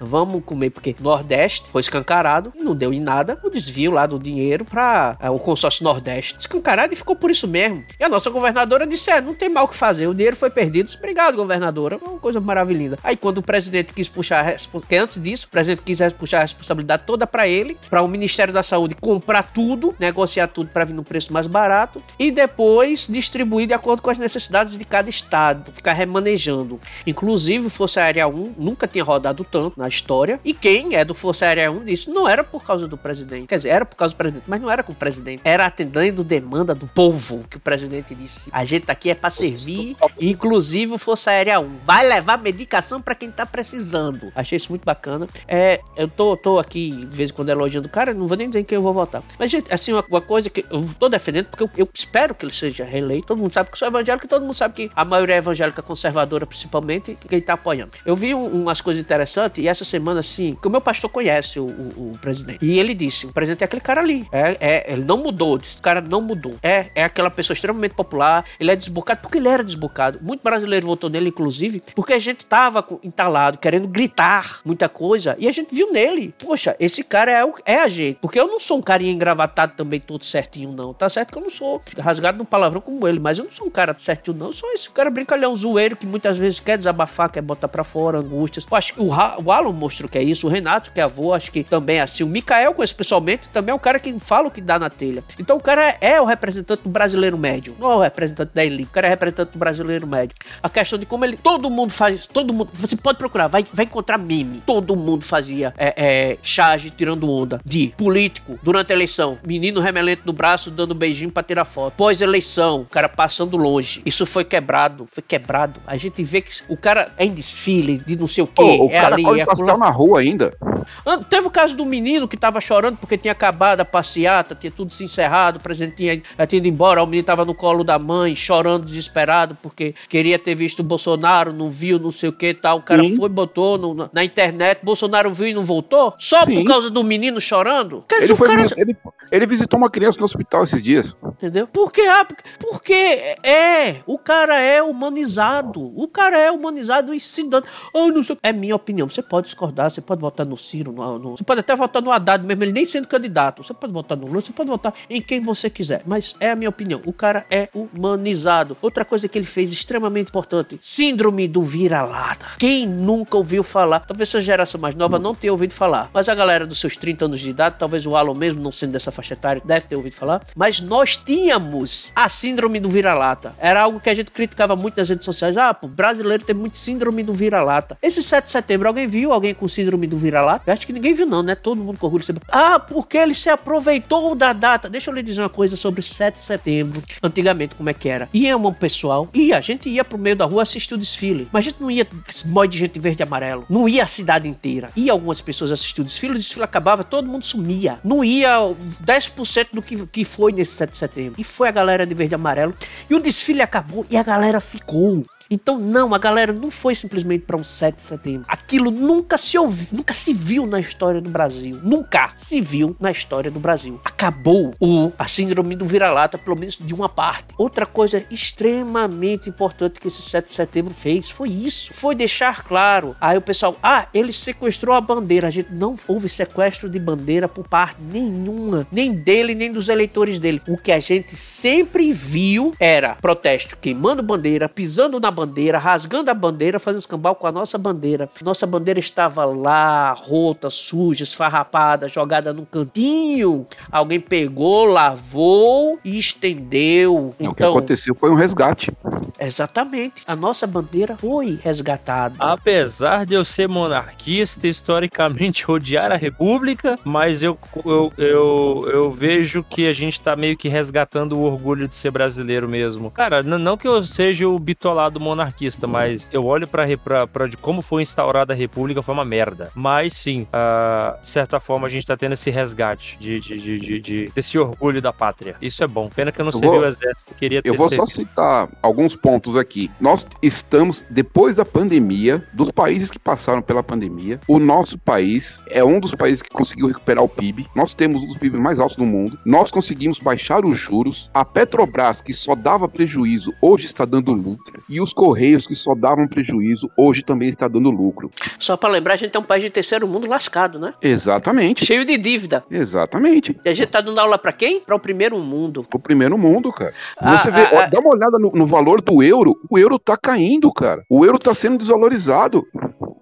Vamos comer, porque Nordeste foi escancarado, não deu em nada o desvio lá do dinheiro para o consórcio Nordeste. Escancarado e ficou por isso mesmo. E a nossa governadora disse: é, não tem mal o que fazer, o dinheiro foi perdido. Obrigado, governadora. É uma coisa maravilhosa. Aí quando o presidente quis puxar, a respo- que antes disso, o presidente quis puxar a responsabilidade toda para ele, para o Ministério da Saúde comprar tudo, negociar tudo para vir num preço mais barato e depois distribuir de acordo com as necessidades de cada estado, ficar remanejando. Inclusive, Força Aérea 1 nunca tinha rodado tanto na história. E quem é do Força Aérea 1 disse não era por causa do presidente. Quer dizer, era por causa do presidente, mas não era com o presidente. Era atendendo demanda do povo, que o presidente disse. A gente aqui é pra servir, inclusive o Força Aérea 1. Vai levar medicação pra quem tá precisando. Achei isso muito bacana. É, eu tô, tô aqui, de vez em quando, elogiando o cara, não vou nem dizer em quem eu vou votar. Mas, gente, assim, uma, uma coisa que eu tô defendendo, porque eu, eu espero que ele seja reeleito. Todo mundo sabe que eu sou evangélico todo mundo sabe que a maioria é evangélica conservadora, principalmente, quem tá apoiando. Eu vi um- umas coisas interessantes e essa semana, assim, que o meu pastor conhece o, o- o presidente. E ele disse: o presidente é aquele cara ali. É, é, ele não mudou, disse, o cara não mudou. É, é aquela pessoa extremamente popular, ele é desbocado, porque ele era desbocado. Muito brasileiro votou nele, inclusive, porque a gente tava entalado, querendo gritar muita coisa, e a gente viu nele. Poxa, esse cara é, o- é a gente. Porque eu não sou um carinha engravatado também todo certinho, não. Tá certo que eu não sou rasgado no palavrão como ele, mas eu não sou um cara certinho, não. Eu sou esse cara brincalhão zoeiro que muitas vezes quer desabafar, quer botar pra fora angústias. Eu acho que o, o Alan mostrou que é isso, o Renato, que é avô, acho que também é assim. O Mikael, conheço pessoalmente, também é um cara que fala o que dá na telha. Então o cara é, é o representante do brasileiro médio, não é o representante da elite, o cara é representante do brasileiro médio. A questão de como ele. Todo mundo faz. Todo mundo. Você pode procurar, vai, vai encontrar meme. Todo mundo fazia é, é, charge tirando onda de político durante a eleição. Menino remelente no braço dando beijinho pra tirar foto. Pós-eleição, o cara passando longe. Isso foi quebrado. Foi quebrado. A gente vê que o cara é em desfile de não sei o quê. Pô, o é cara corre é pastel acolá. na rua ainda. Ah, Teve o caso do menino que tava chorando porque tinha acabado a passeata, tinha tudo se encerrado, o presidente tinha, já tinha ido embora, o menino tava no colo da mãe, chorando, desesperado, porque queria ter visto o Bolsonaro, não viu, não sei o que tal. O cara Sim. foi, botou no- na, internet, Bolsonaro viu e não voltou? Só Sim. por causa do menino chorando? Quer dizer, Ele, foi, cara. ele, ele visitou uma criança no hospital esses dias. Entendeu? Porque, ah, porque, porque é, o cara é humanizado. O cara é humanizado e se dando. Oh, não sei. É minha opinião. Você pode discordar, você pode votar no Ciro, no, no- você pode até votar no Haddad, mesmo ele nem sendo candidato. Você pode votar no Lula, você pode votar em quem você quiser. Mas é a minha opinião. O cara é humanizado. Outra coisa que ele fez extremamente importante: síndrome do vira-lata. Quem nunca ouviu falar? Talvez essa geração mais nova não tenha ouvido falar. Mas a galera dos seus 30 anos de idade, talvez o Alan mesmo, não sendo dessa faixa etária, deve ter ouvido falar. Mas nós tínhamos a síndrome do vira-lata. Era algo que a gente criticava muito nas redes sociais. Ah, pô, brasileiro tem muito síndrome do vira-lata. Esse 7 de setembro, alguém viu alguém com síndrome do vira-lata? Acho que ninguém viu, não, né? Todo mundo com orgulho. de ser- Ah, porque ele se aproveitou da data. Deixa eu lhe dizer uma coisa sobre 7 de setembro. Antigamente, como é que era? Ia um pessoal, ia, a gente ia pro meio da rua assistir o desfile. Mas a gente não ia mói de gente verde e amarelo. Não ia a cidade inteira. Ia algumas pessoas assistir o desfile, o desfile acabava, todo mundo sumia. Não ia 10% do que, que foi nesse 7 de setembro. E foi a galera de verde e amarelo. E o desfile acabou e a galera ficou. Então, não, a galera não foi simplesmente para um 7 de setembro. Aquilo nunca se ouviu, nunca se viu na história do Brasil. Nunca se viu na história do Brasil. Acabou o, a síndrome do vira-lata, pelo menos de uma parte. Outra coisa extremamente importante que esse 7 de setembro fez foi isso. Foi deixar claro. Aí o pessoal, ah, ele sequestrou a bandeira. A gente não houve sequestro de bandeira por parte nenhuma, nem dele, nem dos eleitores dele. O que a gente sempre viu era protesto queimando bandeira, pisando na bandeira, rasgando a bandeira, fazendo escambau com a nossa bandeira. Nossa bandeira estava lá, rota, suja, esfarrapada, jogada num cantinho. Alguém pegou, lavou e estendeu. o que Então, aconteceu foi um resgate. Exatamente. A nossa bandeira foi resgatada. Apesar de eu ser monarquista, historicamente odiar a república, mas eu, eu, eu, eu vejo que a gente tá meio que resgatando o orgulho de ser brasileiro mesmo. Cara, não que eu seja o bitolado monarquista, mas eu olho pra, pra, pra de como foi instaurada a república, foi uma merda. Mas sim, ah, de certa forma a gente tá tendo esse resgate de, de, de, de- de- desse orgulho da pátria. Isso é bom. Pena que eu não Eu servi vou- o exército, queria ter Eu vou só servido. citar alguns pontos aqui. Nós estamos, depois da pandemia, dos países que passaram pela pandemia, o nosso país é um dos países que conseguiu recuperar o PIB. Nós temos um dos PIBs mais altos do mundo. Nós conseguimos baixar os juros. A Petrobras, que só dava prejuízo, hoje está dando lucro. E os Correios, que só davam prejuízo, hoje também está dando lucro. Só pra lembrar, a gente é um país de terceiro mundo lascado, né? Exatamente. Cheio de dívida. Exatamente. E a gente tá dando aula pra quem? Pra o primeiro mundo. O primeiro mundo, cara. Ah, Você vê, ah, ó, ah. dá uma olhada no, no valor do euro. O euro tá caindo, cara. O euro tá sendo desvalorizado.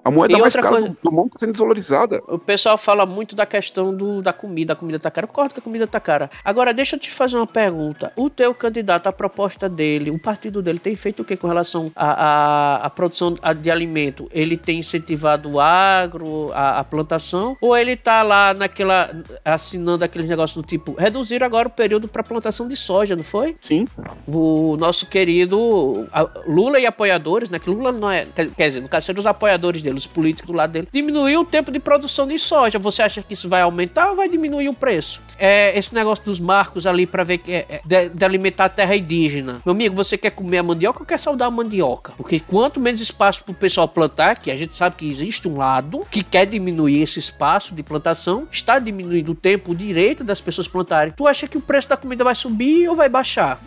A moeda E mais cara coisa- do, do mundo tá sendo desvalorizada. O pessoal fala muito da questão do, da comida, a comida tá cara. Eu concordo que a comida tá cara. Agora, deixa eu te fazer uma pergunta. O teu candidato, a proposta dele, o partido dele tem feito o que com relação à produção de alimento? Ele tem incentivado o agro, a, a plantação? Ou ele tá lá naquela, assinando aqueles negócios do tipo, reduzir agora o período para plantação de soja, não foi? Sim. o nosso querido Lula e apoiadores, né? Que Lula não é. Quer dizer, no caso, os apoiadores dele, os políticos do lado dele, diminuiu o tempo de produção de soja. Você acha que isso vai aumentar ou vai diminuir o preço? É, esse negócio dos marcos ali pra ver que é, é, de, de alimentar a terra indígena. Meu amigo, você quer comer a mandioca ou quer saudar a mandioca? Porque quanto menos espaço pro pessoal plantar, que a gente sabe que existe um lado que quer diminuir esse espaço de plantação, está diminuindo o tempo, o direito das pessoas plantarem. Tu acha que o preço da comida vai subir ou vai baixar?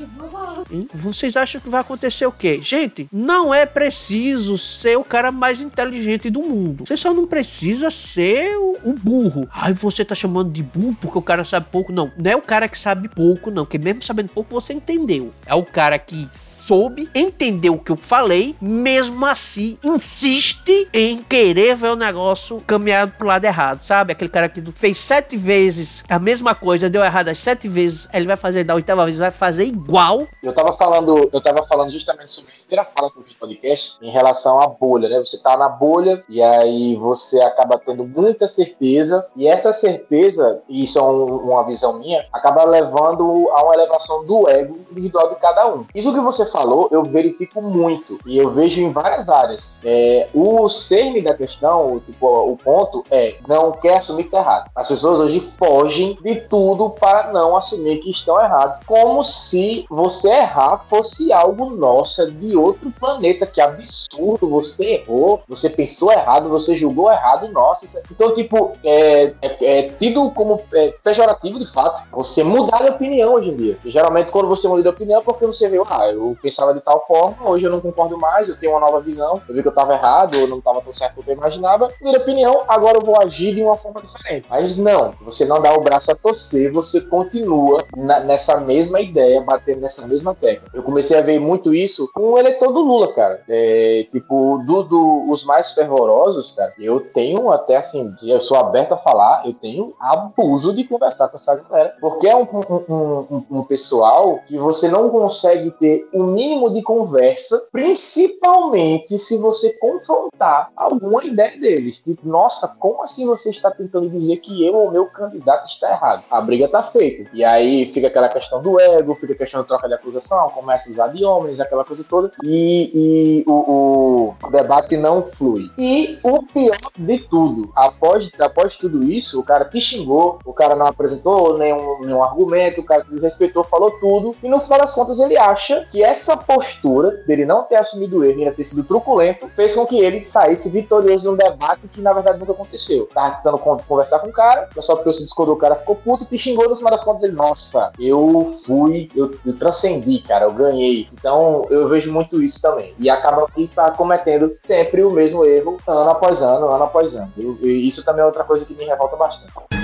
Hein? Vocês acham que vai acontecer o quê? Gente, não é preciso ser o cara mais inteligente do mundo. Você só não precisa ser o, o burro. Ai, você tá chamando de burro porque o cara sabe pouco. Não, não é o cara que sabe pouco, não. Porque mesmo sabendo pouco, você entendeu. É o cara que soube, entendeu o que eu falei, mesmo assim insiste em querer ver o negócio caminhar pro lado errado, sabe? Aquele cara que fez sete vezes a mesma coisa, deu errado as sete vezes, ele vai fazer da oitava vez, vai fazer igual. Eu tava falando, eu tava falando justamente sobre primeira fala que eu fiz no podcast em relação à bolha, né? Você tá na bolha e aí você acaba tendo muita certeza e essa certeza, e isso é um- uma visão minha, acaba levando a uma elevação do ego individual de cada um. Isso que você falou, eu verifico muito e eu vejo em várias áreas. É, o cerne da questão, o, tipo, o ponto é não quer assumir que tá errado. As pessoas hoje fogem de tudo para não assumir que estão errados, como se você errar fosse algo nossa de outro planeta. Que absurdo! Você errou, você pensou errado, você julgou errado, nossa. é- Então, tipo, é, é- é tido como é, pejorativo de fato. Você mudar de opinião hoje em dia. E, geralmente, quando você muda de opinião, é porque você viu, ah, eu pensava de tal forma, hoje eu não concordo mais, eu tenho uma nova visão, eu vi que eu estava errado, ou não estava tão certo quanto eu imaginava, mudei de opinião, agora eu vou agir de uma forma diferente. Mas não, você não dá o braço a torcer, você continua na- nessa mesma ideia, batendo nessa mesma tecla. Eu comecei a ver muito isso com eleitor do Lula, cara. É, tipo, do, do- os mais fervorosos, cara, eu tenho até assim, eu sou aberto a falar, eu tenho abuso de conversar com essa galera. Porque é um, um- um- um- pessoal que você não consegue ter o mínimo de conversa, principalmente se você confrontar alguma ideia deles. Tipo, nossa, como assim você está tentando dizer que eu ou meu candidato está errado? A briga tá feita. E aí fica aquela questão do ego, fica a questão da troca de acusação, começa a usar de homens, aquela coisa toda, e, e o, o debate não flui. E o pior de tudo, após, após tudo isso, o cara te xingou, o cara não apresentou nenhum, nenhum argumento, o cara te desrespeitou, falou tudo, e no final das contas ele acha que essa postura dele não ter assumido erro e ainda ter sido truculento fez com que ele saísse vitorioso num debate que na verdade nunca aconteceu. Tava tentando con- conversar com o cara, só porque você discordou, o cara ficou puto, te xingou, no final das contas ele, nossa, eu fui, eu, eu transcendi, cara, eu ganhei. Então eu vejo muito isso também. E acaba que está cometendo sempre o mesmo erro, ano após ano, ano após ano. Eu- e isso também é outra coisa que me revolta bastante.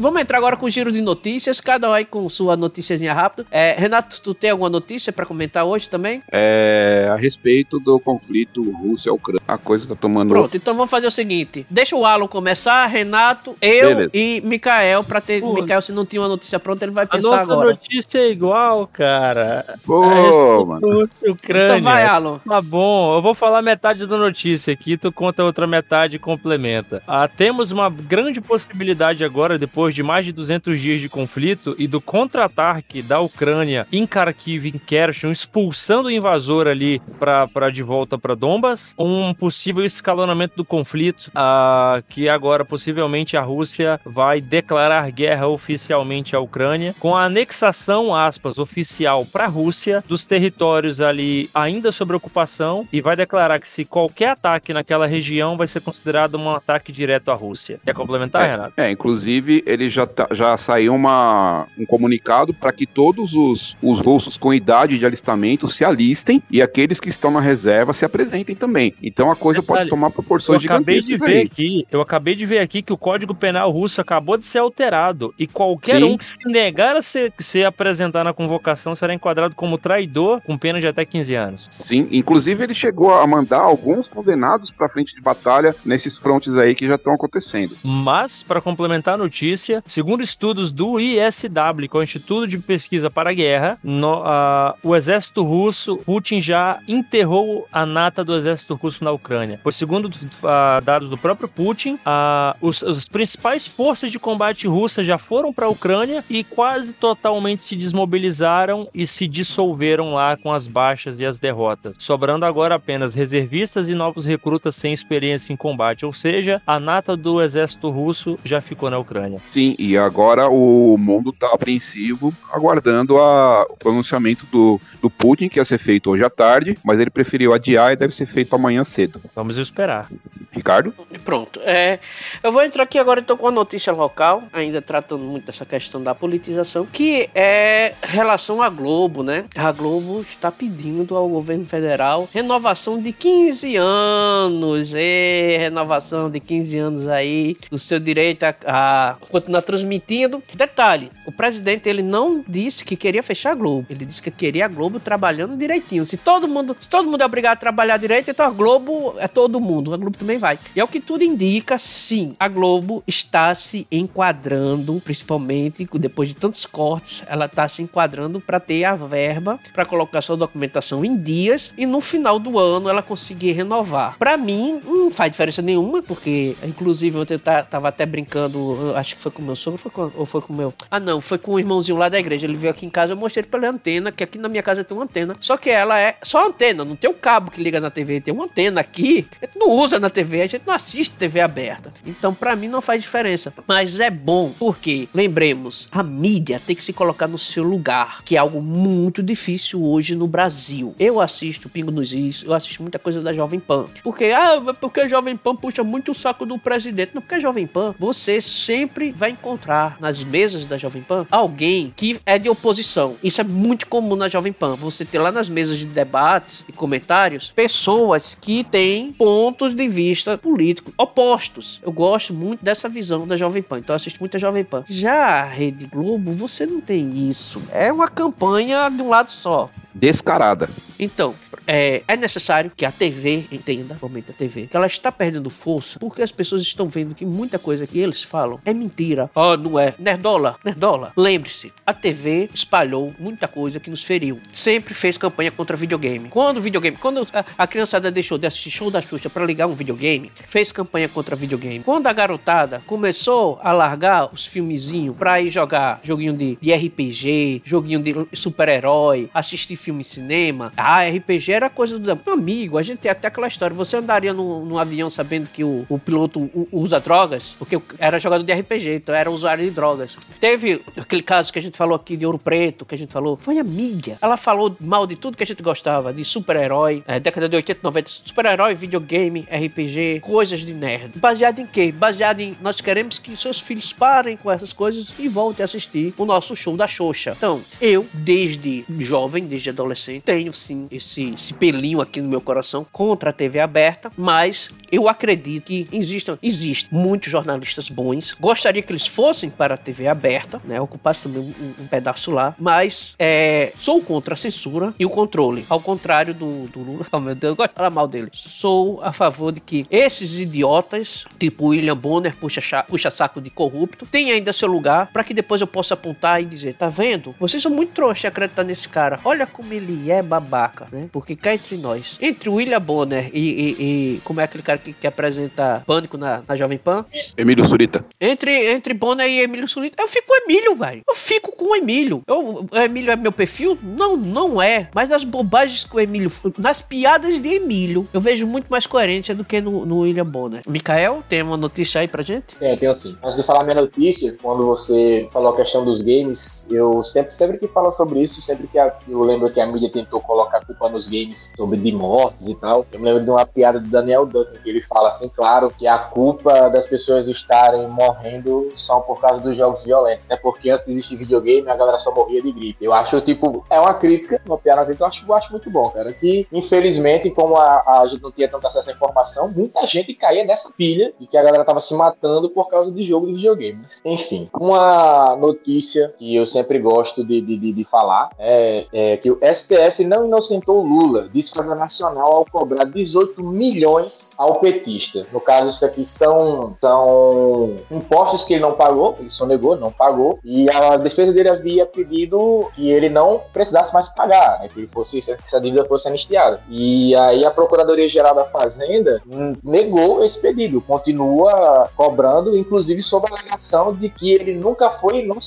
Vamos entrar agora com o giro de notícias, cada um aí com sua noticiazinha rápida. É, Renato, tu tem alguma notícia pra comentar hoje também? É, a respeito do conflito Rússia-Ucrânia. A coisa tá tomando. Pronto, então vamos fazer o seguinte: deixa o Alan começar, Renato, eu Beleza. e Mikael, pra ter. Pô. Mikael, se não tinha uma notícia pronta, ele vai A pensar nossa agora. notícia é igual, cara. Pô, É, mano. Ucrânia. Então vai, Alan. Tá bom, eu vou falar metade da notícia aqui, tu conta a outra metade e complementa. Ah, temos uma grande possibilidade agora, depois de mais de 200 dias de conflito e do contra-ataque da Ucrânia em Kharkiv, em Kherson, expulsando o invasor ali pra de volta pra Donbas, um possível escalonamento do conflito, ah, que agora possivelmente a Rússia vai declarar guerra oficialmente à Ucrânia, com a anexação, aspas, oficial pra Rússia dos territórios ali ainda sob ocupação e vai declarar que se qualquer ataque naquela região vai ser considerado um ataque direto à Rússia. Quer complementar, Renato? É, inclusive, eles ele já, tá- já saiu uma, um comunicado para que todos os, os russos com idade de alistamento se alistem e aqueles que estão na reserva se apresentem também. Então a coisa pode Detalhe, tomar Eu proporções acabei de ver aí. aqui, eu acabei de ver aqui que o Código Penal russo acabou de ser alterado e qualquer Sim. um que se negar a se, se apresentar na convocação será enquadrado como traidor com pena de até 15 anos. Sim, inclusive ele chegou a mandar alguns condenados para frente de batalha nesses frontes aí que já estão acontecendo. Mas, para complementar a notícia, segundo estudos do ISW, que é o Instituto de Pesquisa para a Guerra, no- ah, o exército russo, Putin já enterrou a nata do exército russo na Ucrânia. Pois, segundo ah, dados do próprio Putin, ah, os- as principais forças de combate russas já foram para a Ucrânia e quase totalmente se desmobilizaram e se dissolveram lá com as baixas e as derrotas, sobrando agora apenas reservistas e novos recrutas sem experiência em combate, ou seja, a nata do exército russo já ficou na Ucrânia. Sim, e agora o mundo tá apreensivo, aguardando a- o pronunciamento do, do Putin, que ia ser feito hoje à tarde, mas ele preferiu adiar e deve ser feito amanhã cedo. Vamos esperar. Ricardo? E Pronto. É, eu vou entrar aqui agora então com a notícia local, ainda tratando muito dessa questão da politização, que é relação à Globo, né? A Globo está pedindo ao governo federal renovação de 15 anos. E renovação de 15 anos aí, do seu direito a, a continuar transmitindo. Detalhe, o presidente ele não disse que queria fechar a Globo. Ele disse que queria a Globo trabalhando direitinho. Se todo mundo, se todo mundo é obrigado a trabalhar direito, então a Globo é todo mundo. A Globo também vai. E é o que tudo indica, sim. A Globo está se enquadrando, principalmente depois de tantos cortes, ela está se enquadrando para ter a verba para colocar sua documentação em dias e no final do ano ela conseguir renovar. Para mim, não faz diferença nenhuma, porque inclusive ontem eu ta- tava até brincando, acho que foi com meu sogro, foi com, ou foi com meu. Ah, não, foi com o irmãozinho lá da igreja. Ele veio aqui em casa, eu mostrei pela antena, que aqui na minha casa tem uma antena. Só que ela é só antena, não tem o cabo que liga na TV, tem uma antena aqui. A gente não usa na TV, a gente não assiste TV aberta. Então, pra mim, não faz diferença. Mas é bom, porque, lembremos, a mídia tem que se colocar no seu lugar, que é algo muito difícil hoje no Brasil. Eu assisto Pingo nos Is, eu assisto muita coisa da Jovem Pan. Porque, ah, porque a Jovem Pan puxa muito o saco do presidente. Não, porque a Jovem Pan, você sempre vai encontrar nas mesas da Jovem Pan alguém que é de oposição. Isso é muito comum na Jovem Pan. Você ter lá nas mesas de debates e comentários pessoas que têm pontos de vista político opostos. Eu gosto muito dessa visão da Jovem Pan. Então eu assisto muito a Jovem Pan. Já a Rede Globo, você não tem isso. É uma campanha de um lado só. Descarada. Então, é, é necessário que a TV entenda, principalmente a TV, que ela está perdendo força porque as pessoas estão vendo que muita coisa que eles falam é mentira. Ah, não é. Nerdola, Nerdola. Lembre-se, a TV espalhou muita coisa que nos feriu. Sempre fez campanha contra videogame. Quando videogame, quando a, a criançada deixou de assistir show da Xuxa para ligar um videogame, fez campanha contra videogame. Quando a garotada começou a largar os filmezinhos pra ir jogar joguinho de, de RPG, joguinho de super-herói, assistir filme em cinema, ah, RPG era coisa do. Amigo, a gente tem até aquela história. Você andaria num, num avião sabendo que o, o piloto usa drogas? Porque era jogador de RPG, então era usuário de drogas. Teve aquele caso que a gente falou aqui de Ouro Preto, que a gente falou. Foi a mídia. Ela falou mal de tudo que a gente gostava, de super-herói, é, década de 80, 90, super-herói, videogame, RPG, coisas de nerd. Baseado em quê? Baseado em nós queremos que seus filhos parem com essas coisas e voltem a assistir o nosso show da Xoxa. Então, eu, desde jovem, desde adolescente, tenho sim esse, esse pelinho aqui no meu coração contra a TV aberta, mas eu acredito que existam, existem muitos jornalistas bons. Gostaria que eles fossem para a TV aberta, né? Ocupassem também um, um pedaço lá, mas é, sou contra a censura e o controle. Ao contrário do, do Lula, oh meu Deus, eu gosto de falar mal dele. Sou a favor de que esses idiotas, tipo William Bonner, puxa, puxa saco de corrupto, tenham ainda seu lugar para que depois eu possa apontar e dizer: tá vendo? Vocês são muito trouxa acreditar nesse cara. Olha como ele é babaca, né? Porque cá entre nós, entre o William Bonner e, e- e- como é aquele cara que, que apresenta Pânico na, na Jovem Pan, Emílio Surita. entre, entre Bonner e Emílio Surita, eu fico com o Emílio, velho. Eu fico com o Emílio. Eu, o Emílio é meu perfil? Não, não é. Mas nas bobagens que o Emílio. Nas piadas de Emílio, eu vejo muito mais coerência do que no, no William Bonner. Mikael, tem uma notícia aí pra gente? É, tem assim. Antes de falar minha notícia, quando você falou a questão dos games, eu sempre, sempre que falo sobre isso, sempre que a- eu lembro que a mídia tentou colocar a culpa nos games, games sobre de mortes e tal. Eu me lembro de uma piada do Daniel Dutton que ele fala assim, claro, que a culpa das pessoas estarem morrendo são por causa dos jogos violentos, né? Porque antes de existir videogame, a galera só morria de gripe. Eu acho, tipo, é uma crítica, uma piada que eu acho, eu acho muito bom, cara. Que, infelizmente, como a, a gente não tinha tanto acesso à informação, muita gente caía nessa pilha de que a galera tava se matando por causa de jogo de videogames. Enfim, uma notícia que eu sempre gosto de, de, de, de falar é, é, que o STF não inocentou o Lula, Defesa Nacional, ao cobrar 18 milhões ao petista. No caso, isso aqui são, são impostos que ele não pagou, ele sonegou, não pagou, e a defesa dele havia pedido que ele não precisasse mais pagar, né, que ele fosse, se a dívida fosse anistiada. E aí a Procuradoria-Geral da Fazenda negou esse pedido, continua cobrando, inclusive sob a alegação de que ele nunca foi não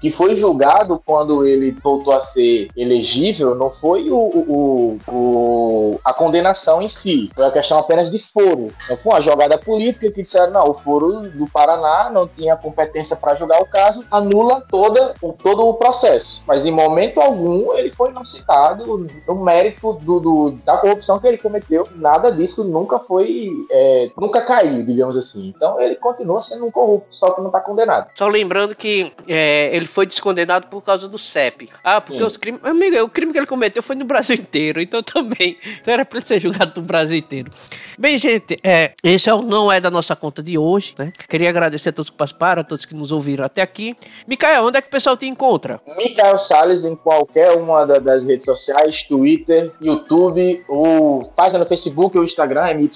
que foi julgado quando ele voltou a ser elegível, não foi o, o, o a condenação em si, foi a questão apenas de foro. Então, foi uma jogada política que disseram, não, o foro do Paraná não tinha competência para julgar o caso, anula toda, todo o processo. Mas em momento algum ele foi não citado no mérito do, do da corrupção que ele cometeu, nada disso nunca foi, é, nunca caiu, digamos assim. Então ele continua sendo um corrupto, só que não está condenado. Só lembrando que é, ele foi descondenado por causa do CEP. Ah, porque Sim. os crimes. Amigo, o crime que ele cometeu foi no Brasil inteiro, então também. Então era pra ele ser julgado no Brasil inteiro. Bem, gente, é, esse é, não é da nossa conta de hoje, né? Queria agradecer a todos que participaram, a todos que nos ouviram até aqui. Micael, onde é que o pessoal te encontra? Micael Salles em qualquer uma das redes sociais, Twitter, YouTube, ou página no Facebook ou Instagram, MYK.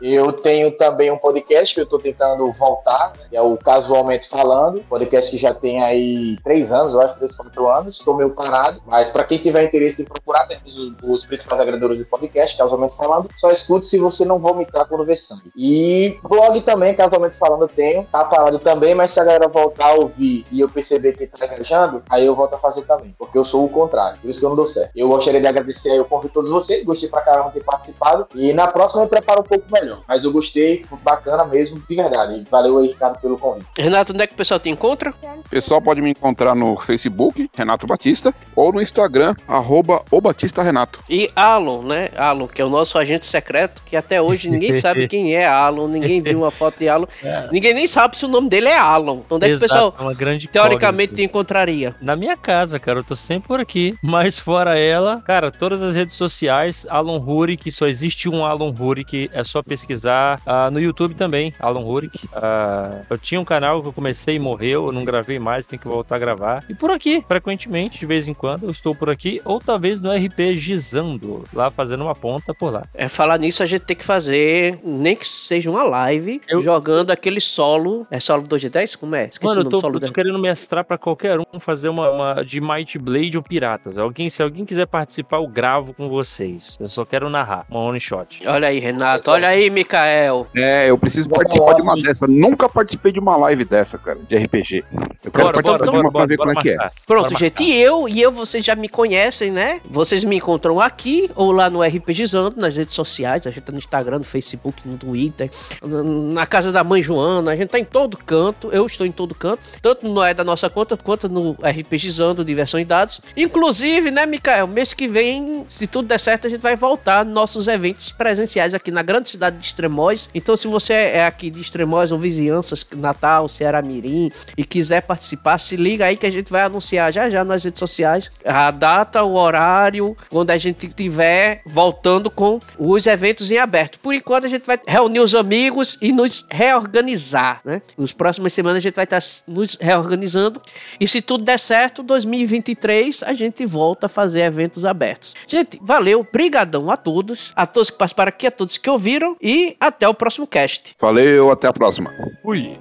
Eu tenho também um podcast que eu tô tentando voltar, que é o Casualmente Falando, podcast que já tem aí três anos, eu acho, três, quatro anos, estou meio parado, mas para quem tiver interesse em procurar, tem os, os principais agregadores de podcast, Casualmente Falando, só escute se você não vomitar quando ver sangue. E blog também, Casualmente Falando, eu tenho, tá parado também, mas se a galera voltar a ouvir e eu perceber que tá engajando, aí eu volto a fazer também, porque eu sou o contrário, por isso que eu não dou certo. Eu gostaria de agradecer aí o convite de todos vocês, gostei pra caramba de ter participado, e na próxima eu preparo um pouco melhor, mas eu gostei, bacana mesmo, de verdade. Valeu aí, Ricardo, pelo convite. Renato, onde é que o pessoal te encontra? O pessoal pode me encontrar no Facebook, Renato Batista, ou no Instagram, arroba o Batista Renato. E Alon, né? Alon, que é o nosso agente secreto, que até hoje ninguém sabe quem é Alon, ninguém viu uma foto de Alon, é. ninguém nem sabe se o nome dele é Alon. Onde é que o pessoal, é uma grande teoricamente, te encontraria? Na minha casa, cara, eu tô sempre por aqui, mas fora ela, cara, todas as redes sociais, Alon Rurik, só existe um Alon Rurik, é só pesquisar. Uh, no YouTube também, Alon Rurik. Uh, eu tinha um canal que eu comecei e morreu, eu não gravei mais, tem que voltar a gravar. E por aqui, frequentemente, de vez em quando, eu estou por aqui, ou talvez no RP Gizando, lá fazendo uma ponta por lá. É, falar nisso, a gente tem que fazer, nem que seja uma live, eu... jogando aquele solo. É solo 2 de 10? Como é? Esqueci Mano, eu tô, eu tô querendo mestrar pra qualquer um fazer uma, uma, de Might Blade ou Piratas. Alguém, se alguém quiser participar, eu gravo com vocês. Eu só quero narrar, uma one shot. Olha aí, Renato. Olha aí, Mikael. É, eu preciso participar de uma dessa. Nunca participei de uma live dessa, cara, de RPG. Eu quero bora, participar bora, de uma bora, pra ver como é que é. Pronto, gente. E eu, e eu, vocês já me conhecem, né? Vocês me encontram aqui ou lá no RPGizando, nas redes sociais. A gente tá no Instagram, no Facebook, no Twitter, na casa da mãe Joana. A gente tá em todo canto. Eu estou em todo canto. Tanto no é da nossa conta, quanto no RPGizando, diversão e dados. Inclusive, né, Mikael? Mês que vem, se tudo der certo, a gente vai voltar nos nossos eventos presenciais aqui na grande cidade de Extremóis. Então, se você é aqui de Extremóis ou vizinhanças, Natal, Ceará Mirim, e quiser participar, se liga aí que a gente vai anunciar já já nas redes sociais a data, o horário, quando a gente tiver voltando com os eventos em aberto. Por enquanto, a gente vai reunir os amigos e nos reorganizar, né? Nos próximas semanas a gente vai estar nos reorganizando. E se tudo der certo, 2023 a gente volta a fazer eventos abertos. Gente, valeu, brigadão a todos, a todos que participaram aqui, a todos que ouviram e até o próximo cast. Valeu, até a próxima. Fui.